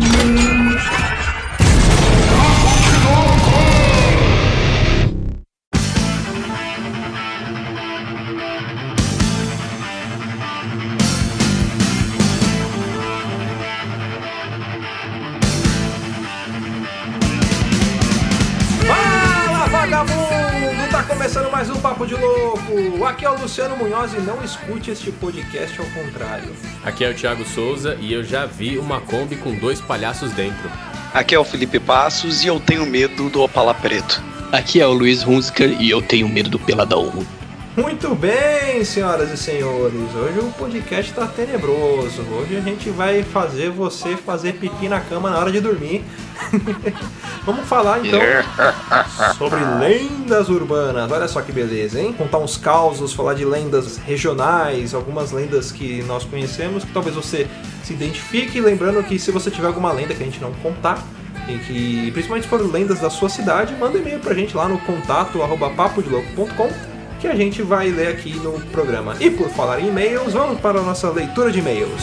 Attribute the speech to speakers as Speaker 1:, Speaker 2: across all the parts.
Speaker 1: Fala Luciano Munhoz e não escute este podcast ao contrário.
Speaker 2: Aqui é o Thiago Souza e eu já vi uma Kombi com dois palhaços dentro.
Speaker 3: Aqui é o Felipe Passos e eu tenho medo do Opala Preto.
Speaker 4: Aqui é o Luiz Hunziker e eu tenho medo do Peladão.
Speaker 1: Muito bem, senhoras e senhores. Hoje o podcast tá tenebroso. Hoje a gente vai fazer você fazer pipi na cama na hora de dormir. Vamos falar então sobre lendas urbanas. Olha só que beleza, hein? Contar uns causos, falar de lendas regionais, algumas lendas que nós conhecemos, que talvez você se identifique. Lembrando que se você tiver alguma lenda que a gente não contar, e que principalmente se for lendas da sua cidade, manda e-mail pra gente lá no contato arroba papodelouco.com que a gente vai ler aqui no programa. E por falar em e-mails, vamos para a nossa leitura de e-mails.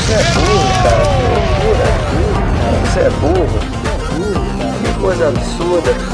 Speaker 5: Você é burro, cara. Você é burro. Que coisa absurda.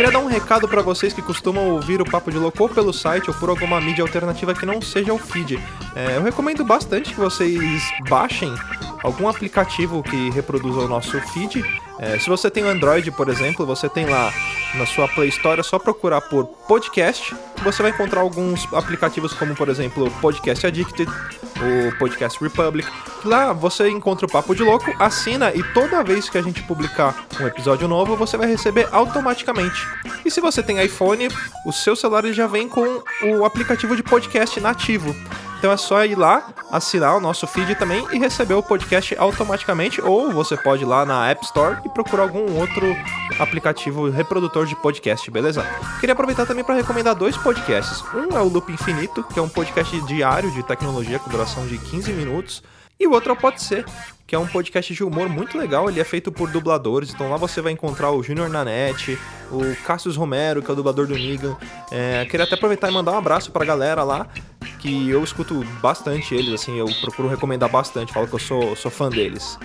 Speaker 1: queria dar um recado pra vocês que costumam ouvir o Papo de Louco ou pelo site ou por alguma mídia alternativa que não seja o feed. É, eu recomendo bastante que vocês baixem algum aplicativo que reproduza o nosso feed. É, se você tem o Android, por exemplo, você tem lá na sua Play Store, é só procurar por podcast. Você vai encontrar alguns aplicativos como, por exemplo, o Podcast Addicted, o Podcast Republic. Lá você encontra o Papo de Louco, assina e toda vez que a gente publicar um episódio novo, você vai receber automaticamente. E se você tem iPhone, o seu celular já vem com o aplicativo de podcast nativo. Então é só ir lá, assinar o nosso feed também e receber o podcast automaticamente. Ou você pode ir lá na App Store e procurar algum outro aplicativo reprodutor de podcast, beleza? Queria aproveitar também para recomendar dois podcasts. Um é o Loop Infinito, que é um podcast diário de tecnologia com duração de 15 minutos. E o outro é o Pode Ser, que é um podcast de humor muito legal. Ele é feito por dubladores, então lá você vai encontrar o Junior Nanete, o Cassius Romero, que é o dublador do Negan. É, queria até aproveitar e mandar um abraço pra galera lá, que eu escuto bastante eles, assim, eu procuro recomendar bastante, falo que eu sou, sou fã deles.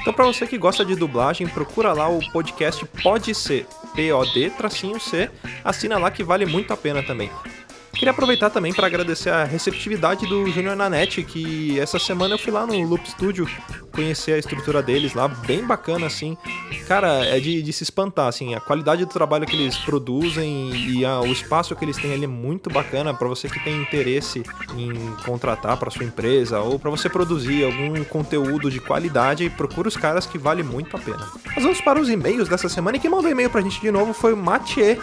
Speaker 1: Então, pra você que gosta de dublagem, procura lá o podcast Pode Ser, P-O-D, tracinho C, assina lá que vale muito a pena também. Queria aproveitar também para agradecer a receptividade do Junior Nanete, que essa semana eu fui lá no Loop Studio conhecer a estrutura deles lá, bem bacana assim. Cara, é de, de se espantar, assim, a qualidade do trabalho que eles produzem e a, o espaço que eles têm ali é muito bacana para você que tem interesse em contratar para sua empresa ou para você produzir algum conteúdo de qualidade, procura os caras que vale muito a pena. Mas vamos para os e-mails dessa semana e quem mandou e-mail pra gente de novo foi o Mathieu.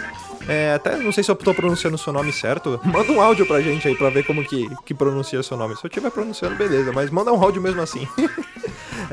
Speaker 1: É, até não sei se eu tô pronunciando o seu nome certo. Manda um áudio pra gente aí pra ver como que, que pronuncia o seu nome. Se eu estiver pronunciando, beleza, mas manda um áudio mesmo assim.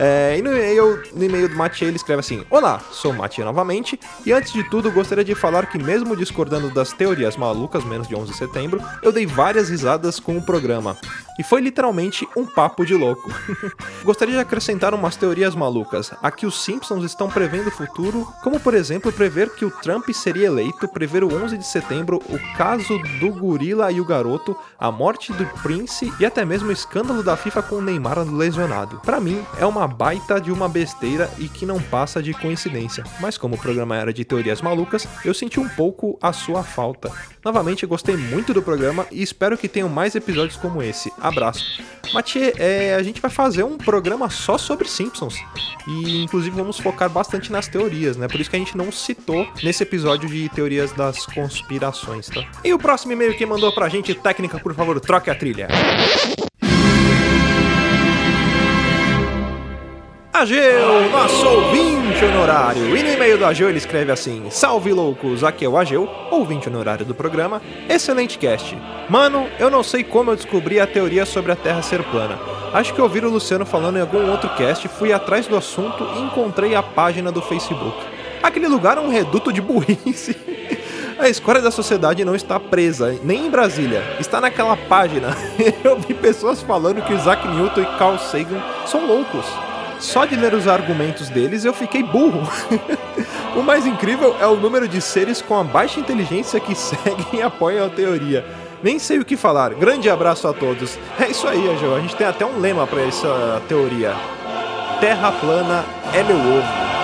Speaker 1: É, e no e-mail, no e-mail do Mathieu ele escreve assim: Olá, sou Mathieu novamente, e antes de tudo gostaria de falar que, mesmo discordando das teorias malucas menos de 11 de setembro, eu dei várias risadas com o programa. E foi literalmente um papo de louco. gostaria de acrescentar umas teorias malucas. Aqui os Simpsons estão prevendo o futuro, como por exemplo prever que o Trump seria eleito, prever o 11 de setembro, o caso do gorila e o garoto, a morte do Prince e até mesmo o escândalo da FIFA com o Neymar lesionado. Para mim, é uma baita de uma besteira e que não passa de coincidência. Mas como o programa era de teorias malucas, eu senti um pouco a sua falta. Novamente, gostei muito do programa e espero que tenham mais episódios como esse. Abraço. Mathieu, é, a gente vai fazer um programa só sobre Simpsons. E inclusive vamos focar bastante nas teorias, né? Por isso que a gente não citou nesse episódio de teorias das conspirações, tá? E o próximo e-mail que mandou pra gente, técnica, por favor, troque a trilha. Ageu, nosso ouvinte honorário. E no e-mail do Ageu ele escreve assim: Salve loucos, aqui é o Ageu, ouvinte honorário do programa. Excelente cast. Mano, eu não sei como eu descobri a teoria sobre a Terra ser plana. Acho que ouvi o Luciano falando em algum outro cast, fui atrás do assunto e encontrei a página do Facebook. Aquele lugar é um reduto de burrice. A escória da sociedade não está presa, nem em Brasília, está naquela página. Eu vi pessoas falando que Isaac Newton e Carl Sagan são loucos. Só de ler os argumentos deles eu fiquei burro. o mais incrível é o número de seres com a baixa inteligência que seguem e apoiam a teoria. Nem sei o que falar. Grande abraço a todos. É isso aí, Angel. A gente tem até um lema para essa teoria. Terra plana é meu ovo.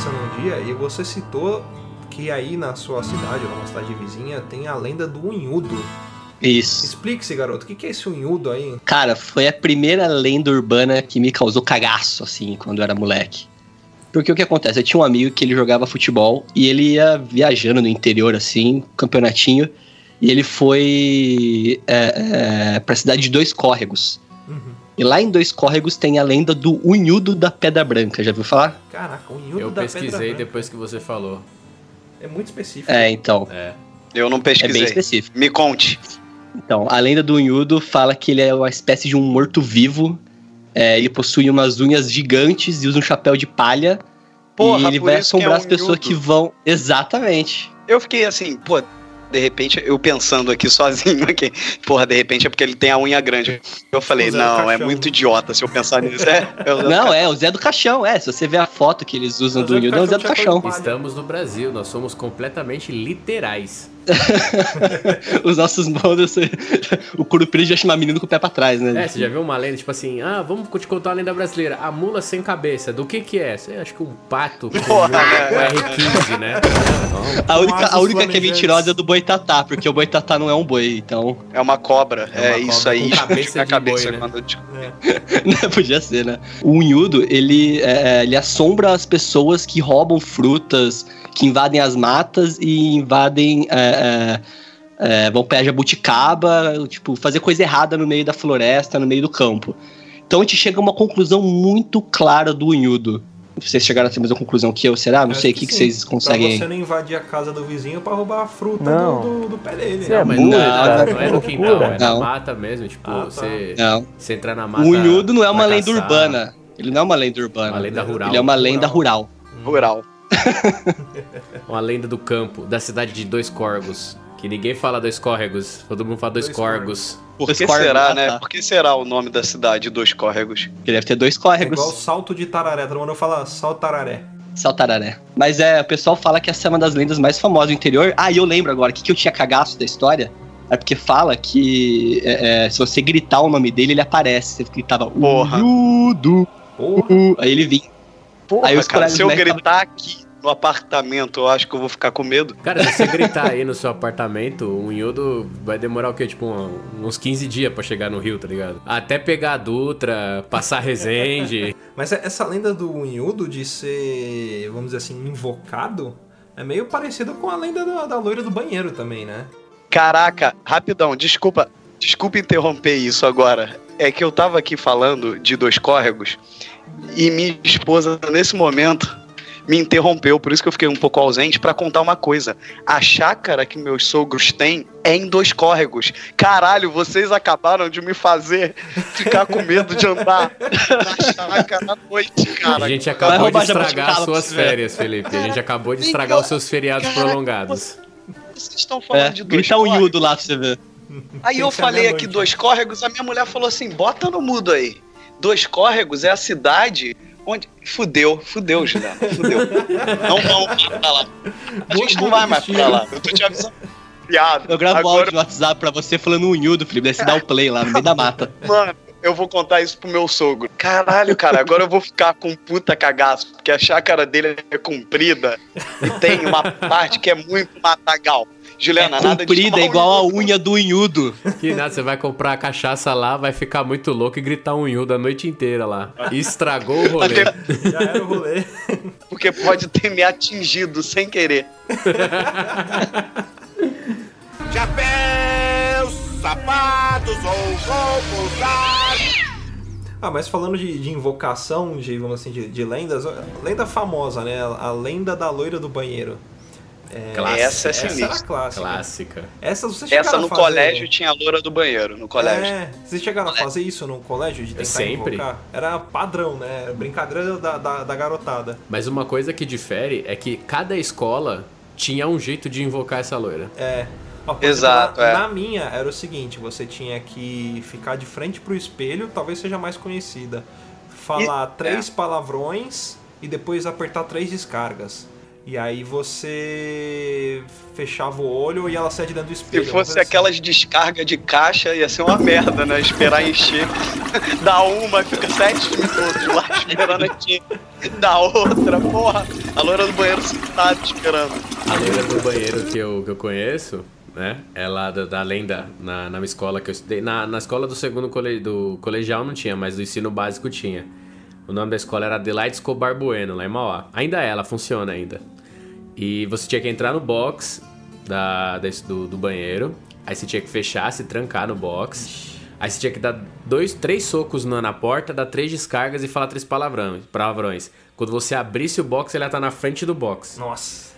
Speaker 1: Conversando um dia e você citou que aí na sua cidade, ou numa cidade vizinha, tem a lenda do unhudo.
Speaker 4: Isso.
Speaker 1: Explique-se, garoto, o que que é esse unhudo aí?
Speaker 4: Cara, foi a primeira lenda urbana que me causou cagaço, assim, quando eu era moleque. Porque o que acontece? Eu tinha um amigo que ele jogava futebol e ele ia viajando no interior, assim, campeonatinho, e ele foi é, é, pra cidade de Dois Córregos. E lá em Dois Córregos tem a lenda do Unhudo da Pedra Branca, já viu falar?
Speaker 1: Caraca, unhudo
Speaker 2: Eu
Speaker 1: da
Speaker 2: pesquisei
Speaker 1: Pedra Branca.
Speaker 2: depois que você falou.
Speaker 1: É muito específico.
Speaker 4: É, então.
Speaker 2: É.
Speaker 3: Eu não
Speaker 4: É bem
Speaker 3: pesquisei.
Speaker 4: específico.
Speaker 3: Me conte.
Speaker 4: Então, a lenda do Unhudo fala que ele é uma espécie de um morto-vivo. É, ele possui umas unhas gigantes e usa um chapéu de palha.
Speaker 3: Porra,
Speaker 4: e ele
Speaker 3: por
Speaker 4: vai
Speaker 3: é
Speaker 4: assombrar as
Speaker 3: unhudo.
Speaker 4: pessoas que vão. Exatamente.
Speaker 3: Eu fiquei assim, pô, de repente, eu pensando aqui sozinho aqui, porra, de repente é porque ele tem a unha grande. Eu falei, não, é muito idiota se eu pensar nisso. É, é
Speaker 4: Não, é o Zé do Caixão, é. Se você ver a foto que eles usam
Speaker 1: O
Speaker 4: do
Speaker 1: Zé do
Speaker 4: Unhudo, é o Zé do
Speaker 1: Caixão
Speaker 2: Estamos no Brasil, nós somos completamente literais.
Speaker 4: Os nossos modos. o Curupira já chama menino com o pé pra trás, né?
Speaker 2: É, você já viu uma lenda, tipo assim, ah, vamos te contar uma lenda brasileira. A mula sem cabeça, do que que é? Sei, acho que um pato com
Speaker 3: Porra,
Speaker 2: um
Speaker 3: né?
Speaker 2: R15, né? Não,
Speaker 4: A única, a única que é mentirosa é do boitatá, porque o boitatá não é um boi, então.
Speaker 3: É uma cobra.
Speaker 2: É
Speaker 3: É,
Speaker 2: uma
Speaker 3: isso
Speaker 2: cobra
Speaker 3: aí.
Speaker 2: com cabeça
Speaker 3: na
Speaker 2: de
Speaker 3: cabeça
Speaker 2: boi, né?
Speaker 3: quando eu te-
Speaker 4: Né, Podia ser, né? O unhudo, ele, é, ele assombra as pessoas que roubam frutas, que invadem as matas e invadem. É, é, é, vão pegar jabuticaba, tipo, fazer coisa errada no meio da floresta, no meio do campo. Então a gente chega a uma conclusão muito clara do unhudo. Vocês chegaram a ter a mesma conclusão que eu, será? Não sei, o que, que vocês conseguem.
Speaker 1: Pra você não invadir a casa do vizinho pra roubar a fruta
Speaker 5: Não.
Speaker 1: do, do, do pé dele.
Speaker 5: Você é
Speaker 2: mas
Speaker 5: burro,
Speaker 2: não,
Speaker 5: cara,
Speaker 2: não é
Speaker 5: que
Speaker 2: no quintal, é na
Speaker 4: Não.
Speaker 2: mata mesmo. Tipo,
Speaker 1: Ah, tá.
Speaker 2: você,
Speaker 4: Não.
Speaker 2: você entrar na mata.
Speaker 4: O unhudo não é uma lenda
Speaker 2: caçar.
Speaker 4: urbana. Ele não é uma lenda urbana.
Speaker 2: Uma lenda rural.
Speaker 4: Ele é uma lenda rural.
Speaker 3: Rural.
Speaker 2: Uma lenda do campo, da cidade de Dois Córregos. Que ninguém fala Dois Córregos, todo mundo fala Dois,
Speaker 1: Dois
Speaker 2: Córregos.
Speaker 3: Por
Speaker 4: Dois
Speaker 3: que será,
Speaker 4: ah,
Speaker 3: né?
Speaker 4: tá.
Speaker 3: Por que será o nome da cidade dos córregos?
Speaker 4: Porque deve ter dois
Speaker 1: É
Speaker 4: córregos.
Speaker 1: igual salto de tararé. Todo mundo fala salto tararé.
Speaker 4: Saltararé. Mas é, o pessoal fala que essa é uma das lendas mais famosas do interior. Ah, e eu lembro agora, o que, que eu tinha cagaço da história? É porque fala que é, é, se você gritar o nome dele, ele aparece. Você gritava
Speaker 3: Porra.
Speaker 1: Porra.
Speaker 4: aí ele vinha.
Speaker 3: Porra,
Speaker 4: Aí os
Speaker 3: cara,
Speaker 4: colegas
Speaker 3: se eu gritar aqui no apartamento, eu acho que eu vou ficar com medo.
Speaker 2: Cara, se você gritar aí no seu apartamento, o Unhudo vai demorar o quê? Tipo, um- uns 15 dias pra chegar no Rio, tá ligado? Até pegar a Dutra, passar Resende.
Speaker 1: Mas é- essa lenda do unhudo de ser, vamos dizer assim, invocado, é meio parecido com a lenda da, da loira do banheiro também, né?
Speaker 3: Caraca, rapidão, desculpa, desculpa interromper isso agora. É que eu tava aqui falando de dois córregos e minha esposa, nesse momento, me interrompeu, por isso que eu fiquei um pouco ausente, pra contar uma coisa. A chácara que meus sogros têm é em dois córregos. Caralho, vocês acabaram de me fazer ficar com medo de andar na chácara à noite, cara.
Speaker 2: a gente acabou de estragar as suas férias, Felipe. A gente acabou de estragar os seus feriados prolongados.
Speaker 3: Vocês estão falando
Speaker 4: É,
Speaker 3: de dois
Speaker 4: grita
Speaker 3: córregos.
Speaker 4: unhudo lá pra você ver.
Speaker 3: Aí
Speaker 1: Tem
Speaker 3: eu falei aqui dois córregos, a minha mulher falou assim: bota no mudo aí. Dois córregos é a cidade onde. Fudeu, fudeu, Juliano, fudeu. não vamos mais pra lá. A gente não vai mais pra lá. Eu tô te avisando. Piada.
Speaker 4: Eu gravo
Speaker 3: Agora,
Speaker 4: áudio no WhatsApp pra você falando unhudo, Felipe. Daí você dá o play lá no meio da mata.
Speaker 3: mano, eu vou contar isso pro meu sogro. Caralho, cara, agora eu vou ficar com um puta cagaço, porque a chácara dele é comprida e tem uma parte que é muito matagal. Juliana,
Speaker 4: é
Speaker 3: nada de
Speaker 4: comprida, é igual a
Speaker 3: um-
Speaker 4: unha do unhudo.
Speaker 2: Que nada, você vai comprar a cachaça lá, vai ficar muito louco e gritar um unhudo a noite inteira lá. Estragou o rolê.
Speaker 3: Até
Speaker 1: Já era o rolê.
Speaker 3: porque pode ter me atingido sem querer.
Speaker 6: Chapéus, sapatos ou vou usar.
Speaker 1: Ah, mas falando de, de invocação, de, vamos assim, de, de lendas, lenda famosa, né? A lenda da loira do banheiro.
Speaker 2: Clássica.
Speaker 3: Essa é
Speaker 1: Essa era
Speaker 3: sinistra.
Speaker 1: clássica.
Speaker 2: Clássica.
Speaker 1: Essa você
Speaker 3: Essa no
Speaker 1: fazer...
Speaker 3: colégio tinha a loura do banheiro, no colégio.
Speaker 1: É, vocês chegaram a fazer isso no colégio, de tentar
Speaker 2: Sempre.
Speaker 1: invocar? Era padrão, né? Brincadeira da, da, da garotada.
Speaker 2: Mas uma coisa que difere é que cada escola tinha um jeito de invocar essa loira.
Speaker 1: É. Ó,
Speaker 3: Exato,
Speaker 1: na,
Speaker 3: é.
Speaker 1: na minha era o seguinte, você tinha que ficar de frente pro espelho, talvez seja mais conhecida. Falar três palavrões e depois apertar três descargas. E aí você fechava o olho e ela saia de dentro do espelho.
Speaker 3: Se fosse
Speaker 1: assim.
Speaker 3: aquelas descargas de caixa, ia ser uma merda, né? Esperar encher. Dá uma, fica sete minutos lá esperando aqui. Dá outra, porra. A loira do banheiro sentada esperando.
Speaker 2: A loira do banheiro que eu, que eu conheço, né? É lá da, da lenda na, na escola que eu estudei. Na, na escola do segundo cole, do colegial não tinha, mas do ensino básico tinha. O nome da escola era Adelaide Escobar Bueno, lá em Mauá. Ainda é, ela funciona ainda. E você tinha que entrar no box da, desse- do, do banheiro. Aí você tinha que fechar, se trancar no box. Aí você tinha que dar dois, três socos na, na porta, dar três descargas e falar três palavrões. palavrões. Quando você abrisse o box, ele ia estar na frente do box.
Speaker 1: Nossa.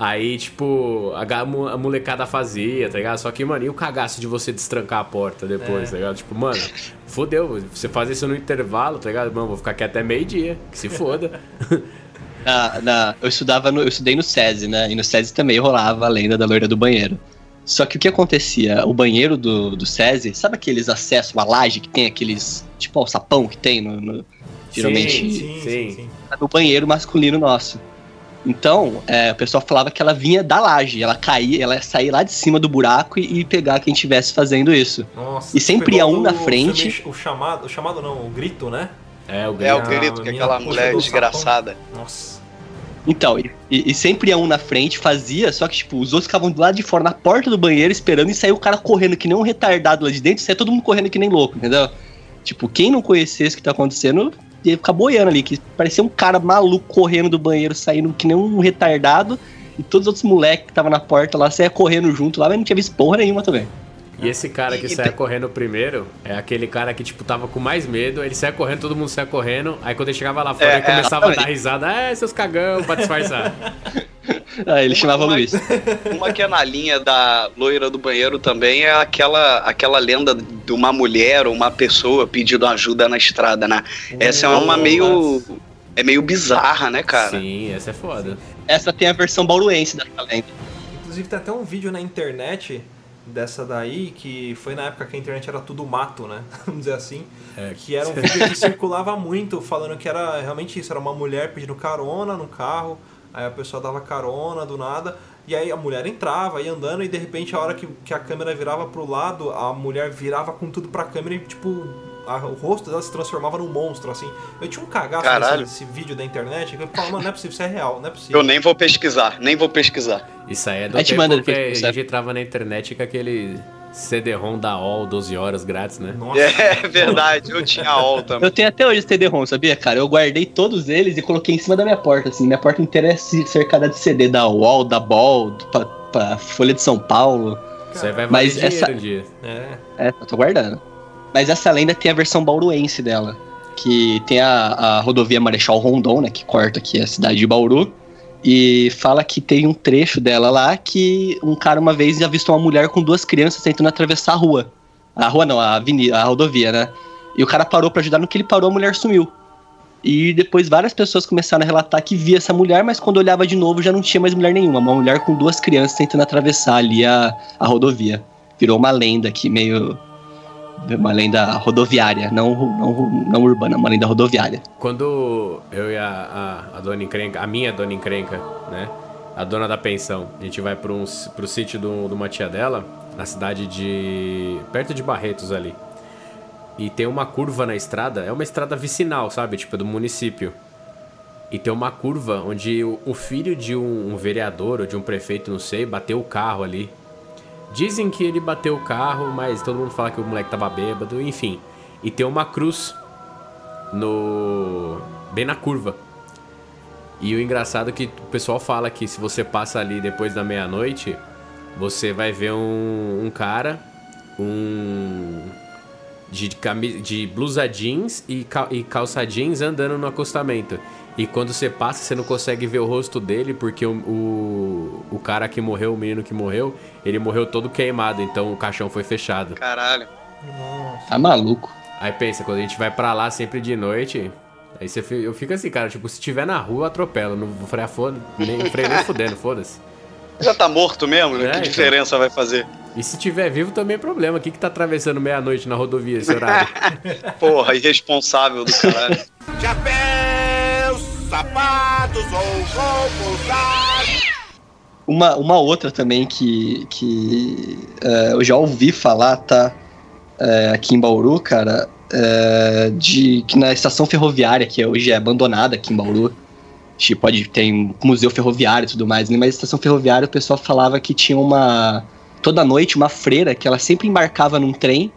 Speaker 2: Aí, tipo, a, molecada fazia, tá ligado? Só que, mano, e o cagaço de você destrancar a porta depois, tá ligado? Tipo, mano, fodeu. Você fazer isso no intervalo, tá ligado? Mano, vou ficar aqui até meio-dia, que se foda.
Speaker 4: Na, na- eu estudava no, eu estudei no SESI, né? E no SESI também rolava a lenda da loira do banheiro. Só que o que acontecia? O banheiro do, do SESI, sabe aqueles acessos à laje que tem aqueles. Tipo, o sapão que tem no. no- geralmente
Speaker 2: Sim,
Speaker 1: Sim, sim, sim.
Speaker 4: no banheiro masculino nosso. Então, é, o pessoal falava que ela vinha da laje, ela caía, ela ia sair lá de cima do buraco e, e pegar quem estivesse fazendo isso.
Speaker 1: Nossa.
Speaker 4: E sempre ia um na frente.
Speaker 1: filme, O chamado, o chamado não, o grito, né?
Speaker 2: É, o
Speaker 3: É o grito que
Speaker 1: menina
Speaker 3: aquela mulher desgraçada.
Speaker 1: Nossa.
Speaker 4: Então, e, e sempre ia um na frente, fazia, só que, tipo, os outros ficavam do lado de fora, na porta do banheiro, esperando, e saiu o cara correndo que nem um retardado lá de dentro, e saia todo mundo correndo que nem louco, entendeu? Tipo, quem não conhecesse o que tá acontecendo, ia ficar boiando ali, que parecia um cara maluco correndo do banheiro, saindo que nem um retardado, e todos os outros moleques que estavam na porta lá, saia correndo junto lá, mas não tinha visto porra nenhuma também.
Speaker 2: E esse cara que
Speaker 3: E-
Speaker 2: saia correndo primeiro é aquele cara que, tipo, tava com mais medo, ele saia correndo, todo mundo saia correndo, aí quando ele chegava lá fora,
Speaker 3: É,
Speaker 2: ele começava a
Speaker 4: exatamente.
Speaker 2: dar risada, é, seus cagão, pra disfarçar.
Speaker 4: Ah, ele chamava
Speaker 3: uma-
Speaker 4: Luiz.
Speaker 3: Uma que é na linha da loira do banheiro também é aquela, aquela lenda de uma mulher ou uma pessoa pedindo ajuda na estrada, né? Essa é uma meio. É meio bizarra, né, cara?
Speaker 2: Sim, essa é foda.
Speaker 4: Essa tem a versão bauruense da lenda.
Speaker 1: Inclusive tem até um vídeo na internet dessa daí, que foi na época que a internet era tudo mato, né? Vamos dizer assim.
Speaker 2: É.
Speaker 1: Que era um vídeo que circulava muito, falando que era realmente isso, era uma mulher pedindo carona no carro, aí a pessoa dava carona do nada, e aí a mulher entrava, ia andando, e de repente a hora que, que a câmera virava pro lado, a mulher virava com tudo pra câmera e tipo. A- o rosto dela se transformava num monstro, assim. Eu tinha um cagaço
Speaker 3: Caralho.
Speaker 1: nesse, nesse vídeo da internet, que eu falava, mano, não é possível, isso é real, não é possível.
Speaker 3: Eu nem vou pesquisar, nem vou pesquisar.
Speaker 2: Isso aí é do
Speaker 4: Aí te
Speaker 2: tempo
Speaker 4: manda
Speaker 2: que a gente entrava na internet com aquele CD-ROM da OL 12 horas grátis, né?
Speaker 1: Nossa.
Speaker 3: É verdade, eu tinha all também.
Speaker 4: Eu tenho até hoje CD-ROM, sabia, cara? Eu guardei todos eles e coloquei em cima da minha porta, assim. Minha porta inteira é cercada de CD da UOL, da Ball, do, pa, pa- Folha de São Paulo.
Speaker 2: Isso aí vai valer
Speaker 4: Mas
Speaker 2: dinheiro
Speaker 4: essa-
Speaker 2: um dia.
Speaker 1: É.
Speaker 4: É, eu tô guardando. Mas essa lenda tem a versão bauruense dela. Que tem a, a rodovia Marechal Rondon, né? Que corta aqui a cidade de Bauru. E fala que tem um trecho dela lá que um cara uma vez avistou uma mulher com duas crianças tentando atravessar a rua. A rua não, a avenida, a rodovia, né? E o cara parou pra ajudar, no que ele parou, a mulher sumiu. E depois várias pessoas começaram a relatar que via essa mulher, mas quando olhava de novo já não tinha mais mulher nenhuma. Uma mulher com duas crianças tentando atravessar ali a, a rodovia. Virou uma lenda aqui, meio. Uma lenda rodoviária, não, não, não urbana, uma lenda rodoviária.
Speaker 2: Quando eu e a, a, a dona encrenca, a minha dona encrenca, né? A dona da pensão, a gente vai pro, um, pro sítio do- de uma tia dela, na cidade de. perto de Barretos ali. E tem uma curva na estrada, é uma estrada vicinal, sabe? Tipo, do município. E tem uma curva onde o, o filho de um, um vereador ou de um prefeito, não sei, bateu o carro ali. Dizem que ele bateu o carro, mas todo mundo fala que o moleque tava bêbado, enfim. E tem uma cruz no. bem na curva. E o engraçado é que o pessoal fala que se você passa ali depois da meia-noite, você vai ver um, um cara, um. De, de blusa jeans e, cal- e calça jeans andando no acostamento. E quando você passa, você não consegue ver o rosto dele, porque o, o, o cara que morreu, o menino que morreu, ele morreu todo queimado, então o caixão foi fechado.
Speaker 3: Caralho.
Speaker 4: Tá maluco.
Speaker 2: Aí pensa, quando a gente vai pra lá sempre de noite, aí você, eu fico assim, cara, tipo, se tiver na rua, atropela, não vou frear foda, nem freio nem fudendo, foda-se.
Speaker 3: Já tá morto mesmo? né?
Speaker 2: É,
Speaker 3: que
Speaker 2: então.
Speaker 3: diferença vai fazer?
Speaker 2: E se tiver vivo também é problema, o que que tá atravessando meia-noite na rodovia esse horário?
Speaker 3: Porra, irresponsável do caralho.
Speaker 6: Sapatos ou vou.
Speaker 4: Uma, uma outra também que, que é, eu já ouvi falar, tá? É, aqui em Bauru, cara, é, de que na estação ferroviária, que hoje é abandonada aqui em Bauru, tipo, pode ter um museu ferroviário e tudo mais, né? mas na estação ferroviária o pessoal falava que tinha uma. toda noite uma freira que ela sempre embarcava num trem,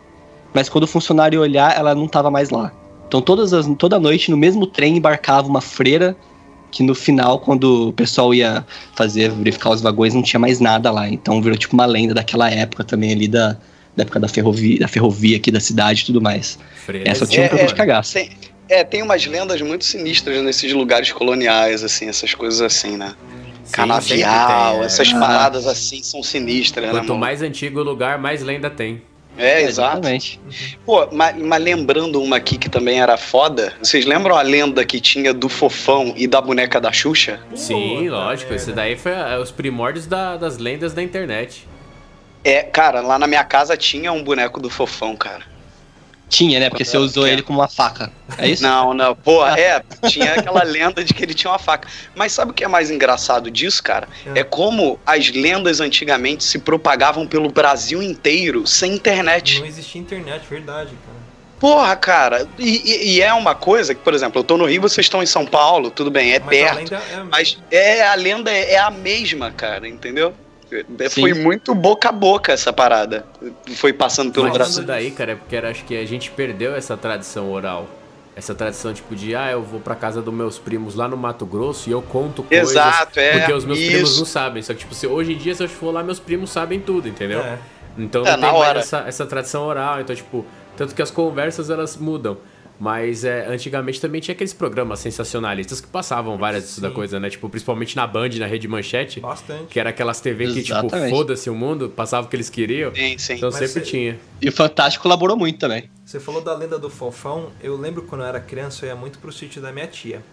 Speaker 4: mas quando o funcionário olhar, ela não tava mais lá. Então todas as, toda noite no mesmo trem embarcava uma freira que no final, quando o pessoal ia fazer, verificar os vagões, não tinha mais nada lá. Então virou tipo uma lenda daquela época também ali da, da época da ferrovia, da ferrovia aqui da cidade e tudo mais.
Speaker 2: Freira
Speaker 4: Essa tinha um
Speaker 3: É,
Speaker 4: pouco
Speaker 3: é.
Speaker 4: de cagaço.
Speaker 3: Tem, é, tem umas lendas muito sinistras nesses lugares coloniais, assim, essas coisas assim, né?
Speaker 2: Sim,
Speaker 3: Canavial,
Speaker 2: tem, é.
Speaker 3: essas
Speaker 4: Ah.
Speaker 3: paradas assim são sinistras, né,
Speaker 2: Quanto
Speaker 3: mano?
Speaker 2: mais antigo o lugar, mais lenda tem.
Speaker 3: É, exato.
Speaker 4: Exatamente.
Speaker 3: Pô, mas, mas lembrando uma aqui que também era foda, vocês lembram a lenda que tinha do Fofão e da boneca da Xuxa?
Speaker 2: Sim,
Speaker 1: Puta
Speaker 2: lógico, isso daí foi é, os primórdios da- das lendas da internet.
Speaker 3: É, cara, lá na minha casa tinha um boneco do Fofão, cara.
Speaker 4: Tinha, né? Porque você usou ele como uma faca. É isso?
Speaker 3: Não, não. Pô, é, tinha aquela lenda de que ele tinha uma faca. Mas sabe o que é mais engraçado disso, cara?
Speaker 1: É.
Speaker 3: É como as lendas antigamente se propagavam pelo Brasil inteiro sem internet.
Speaker 1: Não existia internet, verdade, cara.
Speaker 3: Porra, cara. E, e- e é uma coisa que, por exemplo, eu tô no Rio, vocês estão em São Paulo, tudo bem, é
Speaker 1: Mas
Speaker 3: perto.
Speaker 1: além da. É,
Speaker 3: Mas é, a lenda é, é a mesma, cara, entendeu? É,
Speaker 4: Sim.
Speaker 3: Foi muito boca a boca essa parada. Foi passando pelo
Speaker 2: Mas
Speaker 3: Brasil.
Speaker 2: isso daí, cara, é porque era- acho que a gente perdeu essa tradição oral. Essa tradição, tipo, de, ah, eu vou pra casa dos meus primos lá no Mato Grosso e eu conto coisas.
Speaker 3: Exato, é.
Speaker 2: Porque os meus primos
Speaker 3: isso.
Speaker 2: não sabem. Só que, tipo, se, hoje em dia, se eu for lá, meus primos sabem tudo, entendeu?
Speaker 1: É.
Speaker 2: Então
Speaker 3: É,
Speaker 2: não
Speaker 3: na
Speaker 2: tem mais essa, essa tradição oral. Então, tipo, tanto que as conversas elas mudam. Mas é, antigamente também tinha aqueles programas sensacionalistas que passavam várias disso da
Speaker 1: Sim.
Speaker 2: coisa, né? Tipo, principalmente na Band, na Rede Manchete.
Speaker 1: Bastante.
Speaker 2: Que era aquelas TV que, tipo, foda-se o mundo, passava o que eles queriam.
Speaker 3: Sim, sim.
Speaker 2: Então
Speaker 1: Mas
Speaker 2: sempre
Speaker 1: cê-
Speaker 2: tinha.
Speaker 4: E o Fantástico colaborou muito também.
Speaker 1: Você falou da lenda do fofão. Eu lembro quando eu era criança, eu ia muito pro sítio da minha tia.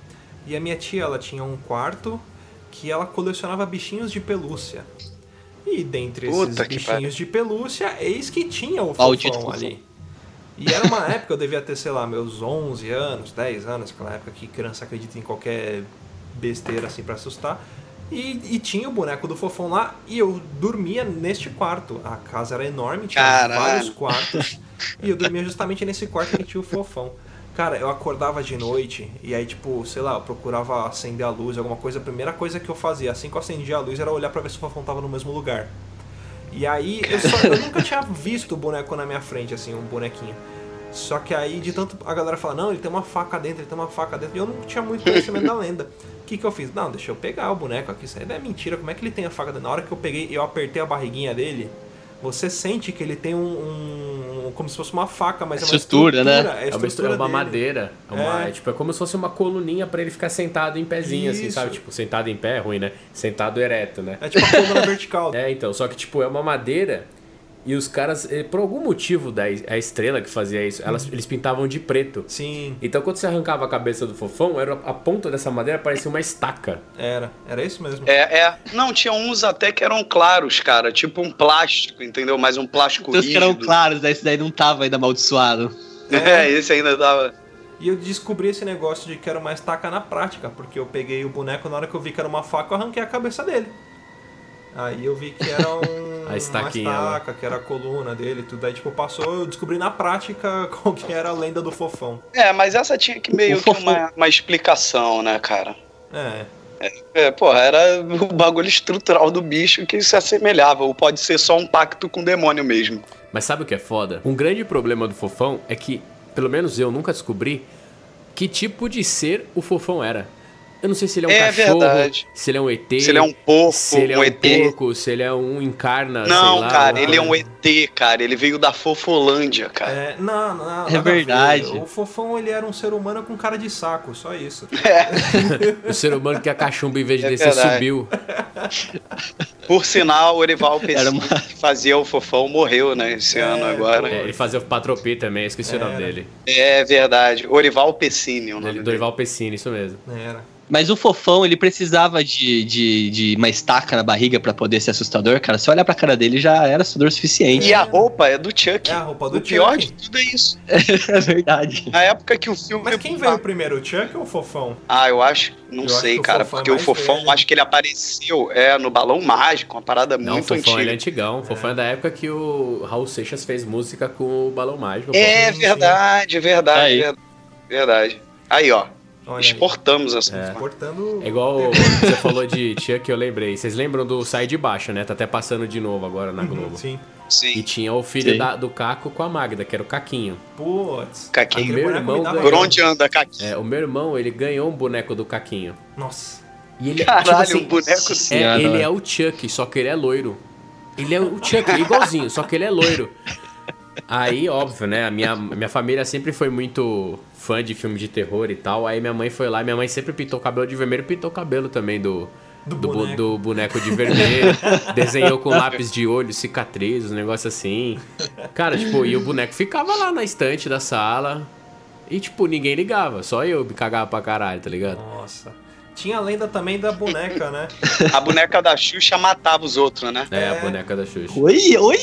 Speaker 1: E a minha tia, ela tinha um quarto que ela colecionava bichinhos de pelúcia. E dentre esses
Speaker 3: Puta
Speaker 1: bichinhos de pelúcia, eis que tinha o
Speaker 4: Maldito
Speaker 1: fofão
Speaker 4: fofão.
Speaker 1: E era uma época, eu devia ter, sei lá, meus 11 anos, 10 anos, aquela época que criança acredita em qualquer besteira assim pra assustar. E, e tinha o boneco do fofão lá e eu dormia neste quarto. A casa era enorme, tinha
Speaker 3: Caralho.
Speaker 1: vários quartos. E eu dormia justamente nesse quarto que tinha o fofão. Cara, eu acordava de noite e aí, tipo, sei lá, eu procurava acender a luz, alguma coisa. A primeira coisa que eu fazia assim que eu acendia a luz era olhar pra ver se o fofão tava no mesmo lugar. E aí, eu, só- eu nunca tinha visto o boneco na minha frente, assim, um bonequinho. Só que aí, de tanto a galera fala, não, ele tem uma faca dentro, ele tem uma faca dentro. E eu não tinha muito conhecimento da lenda. O que, que eu fiz? Não, deixa eu pegar o boneco aqui. Isso aí é mentira. Como é que ele tem a faca dentro? Na hora que eu peguei eu apertei a barriguinha dele, você sente que ele tem um. um- como se fosse uma faca, mas é uma
Speaker 4: Estrutura, né?
Speaker 1: É, a
Speaker 2: É uma, estru-
Speaker 1: estrutura
Speaker 2: é uma madeira. É, uma-
Speaker 1: É.
Speaker 2: é tipo, é como se fosse uma coluninha pra ele ficar sentado em pezinho, assim,
Speaker 1: Isso.
Speaker 2: sabe? Tipo, sentado em pé é ruim, né? Sentado ereto, né?
Speaker 1: É tipo a coluna vertical.
Speaker 2: É, então, só que, tipo, é uma madeira e os caras, eh, por algum motivo da a estrela que fazia isso, elas, eles pintavam de preto.
Speaker 1: Sim,
Speaker 2: Então, quando você arrancava a cabeça do fofão, era a ponta dessa madeira parecia uma estaca.
Speaker 1: era. Era isso mesmo.
Speaker 3: É, é. Não, tinha uns até que eram claros, cara. Tipo um plástico, entendeu? Mais um plástico
Speaker 4: Então, os que eram
Speaker 3: rígido.
Speaker 4: claros, daí esse daí não tava ainda amaldiçoado.
Speaker 3: É, esse ainda tava.
Speaker 1: E eu descobri esse negócio de que era uma estaca na prática, porque eu peguei o boneco, na hora que eu vi que era uma faca, eu arranquei a cabeça dele. Aí eu vi que era um,
Speaker 2: A estaquinha
Speaker 1: uma
Speaker 2: lá.
Speaker 1: estaca, que era a coluna dele e tudo. Aí, tipo, passou, eu descobri na prática qual que era a lenda do fofão.
Speaker 3: É, mas essa tinha que meio que uma, uma explicação, né, cara?
Speaker 1: É.
Speaker 3: É, porra, era o bagulho estrutural do bicho que se assemelhava, ou pode ser só um pacto com o demônio mesmo.
Speaker 2: Mas sabe o que é foda? Um grande problema do Fofão é que, pelo menos eu nunca descobri que tipo de ser o Fofão era. Eu não sei se ele é um
Speaker 3: É
Speaker 2: cachorro,
Speaker 3: verdade.
Speaker 2: se ele é um ET,
Speaker 3: Se ele é um porco,
Speaker 2: se ele é
Speaker 3: um
Speaker 2: um
Speaker 3: ET.
Speaker 2: porco, se ele é um encarna, sei
Speaker 3: Não,
Speaker 2: lá,
Speaker 3: cara,
Speaker 2: uma
Speaker 3: ele é um. ET, cara. Ele veio da Fofolândia, cara.
Speaker 1: É, não, não,
Speaker 4: É
Speaker 1: a ver.
Speaker 4: verdade.
Speaker 1: O Fofão, ele era um ser humano com cara de saco, só isso.
Speaker 2: O ser humano que a cachumba, em vez de
Speaker 3: É
Speaker 2: descer,
Speaker 3: verdade.
Speaker 2: subiu.
Speaker 3: Por sinal, o Orival
Speaker 4: Era
Speaker 3: Pessini,
Speaker 4: uma-
Speaker 3: que fazia o Fofão, morreu, né, esse ano agora.
Speaker 2: É, ele fazia o Patropi também, esqueci o nome dele.
Speaker 3: É verdade. Orival Pessini, o nome
Speaker 2: Ele,
Speaker 3: dele.
Speaker 2: Dorival Pessini, isso mesmo.
Speaker 1: Era.
Speaker 4: Mas o fofão, ele precisava de, de, de uma estaca na barriga pra poder ser assustador, cara. Se olhar pra cara dele já era assustador o suficiente.
Speaker 3: E a roupa é do Chuck.
Speaker 1: É a roupa do
Speaker 3: o pior
Speaker 1: Chuck.
Speaker 3: de tudo é isso.
Speaker 4: é verdade.
Speaker 3: Na época que o filme.
Speaker 1: Mas quem veio primeiro, o Chuck ou o Fofão?
Speaker 3: Ah, eu acho. Não
Speaker 1: Eu
Speaker 3: sei, cara.
Speaker 1: É
Speaker 3: porque o Fofão,
Speaker 1: velho.
Speaker 3: acho que ele apareceu é, no Balão Mágico, uma parada
Speaker 2: Não, o
Speaker 3: muito
Speaker 2: Fofão, ele é
Speaker 3: antiga.
Speaker 2: antigão. O Fofão é da época que o Raul Seixas fez música com o Balão Mágico.
Speaker 3: É
Speaker 1: Sim,
Speaker 3: verdade, verdade,
Speaker 4: Aí.
Speaker 3: verdade. Verdade. Aí, ó.
Speaker 1: Olha
Speaker 3: exportamos essa.
Speaker 2: É.
Speaker 1: aí. Exportando...
Speaker 2: É igual você falou de Chuck, eu lembrei. Vocês lembram do Sai de Baixo, né? Tá até passando de novo agora na Globo.
Speaker 1: Uhum, Sim.
Speaker 2: E
Speaker 3: Sim.
Speaker 2: tinha o filho
Speaker 4: Sim.
Speaker 2: da- do Caco com a Magda, que era o Caquinho.
Speaker 1: Putz.
Speaker 3: Caquinho.
Speaker 1: aquele
Speaker 2: Meu irmão ganhou.
Speaker 3: Por onde anda, Caqui?
Speaker 2: É, o meu irmão, ele ganhou um boneco do Caquinho.
Speaker 1: Nossa.
Speaker 2: E ele,
Speaker 3: Caralho, um boneco
Speaker 2: é,
Speaker 4: Senhora.
Speaker 2: ele é o Chuck, só que ele é loiro. Ele é o Chuck, igualzinho, só que ele é loiro. Aí, óbvio, né? A minha, minha família sempre foi muito fã de filme de terror e tal. Aí minha mãe foi lá, minha mãe sempre pintou o cabelo de vermelho, pintou o cabelo também do,
Speaker 1: Do
Speaker 2: do,
Speaker 1: boneco.
Speaker 2: do boneco de vermelho. desenhou com lápis de olho, cicatrizes, um negócio assim. Cara, tipo, e o boneco ficava lá na estante da sala. E, tipo, ninguém ligava, só eu me cagava pra caralho, tá ligado?
Speaker 1: Nossa. Tinha a lenda também da boneca, né?
Speaker 3: A boneca da Xuxa matava os outros, né?
Speaker 2: É,
Speaker 1: É.
Speaker 2: a boneca da Xuxa.
Speaker 4: Oi, oi?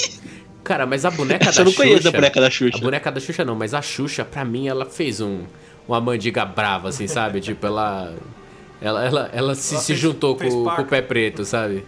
Speaker 2: Cara, mas a boneca
Speaker 4: Essa
Speaker 2: da
Speaker 4: eu não conheço
Speaker 2: Xuxa.
Speaker 4: a boneca da Xuxa.
Speaker 2: A boneca da Xuxa não, mas a Xuxa, pra mim, ela fez um, uma mandiga brava, assim, sabe? tipo, ela. Ela, ela, ela se,
Speaker 1: Ela
Speaker 2: se
Speaker 1: fez-
Speaker 2: juntou
Speaker 1: fez
Speaker 2: com, com o pé preto, sabe?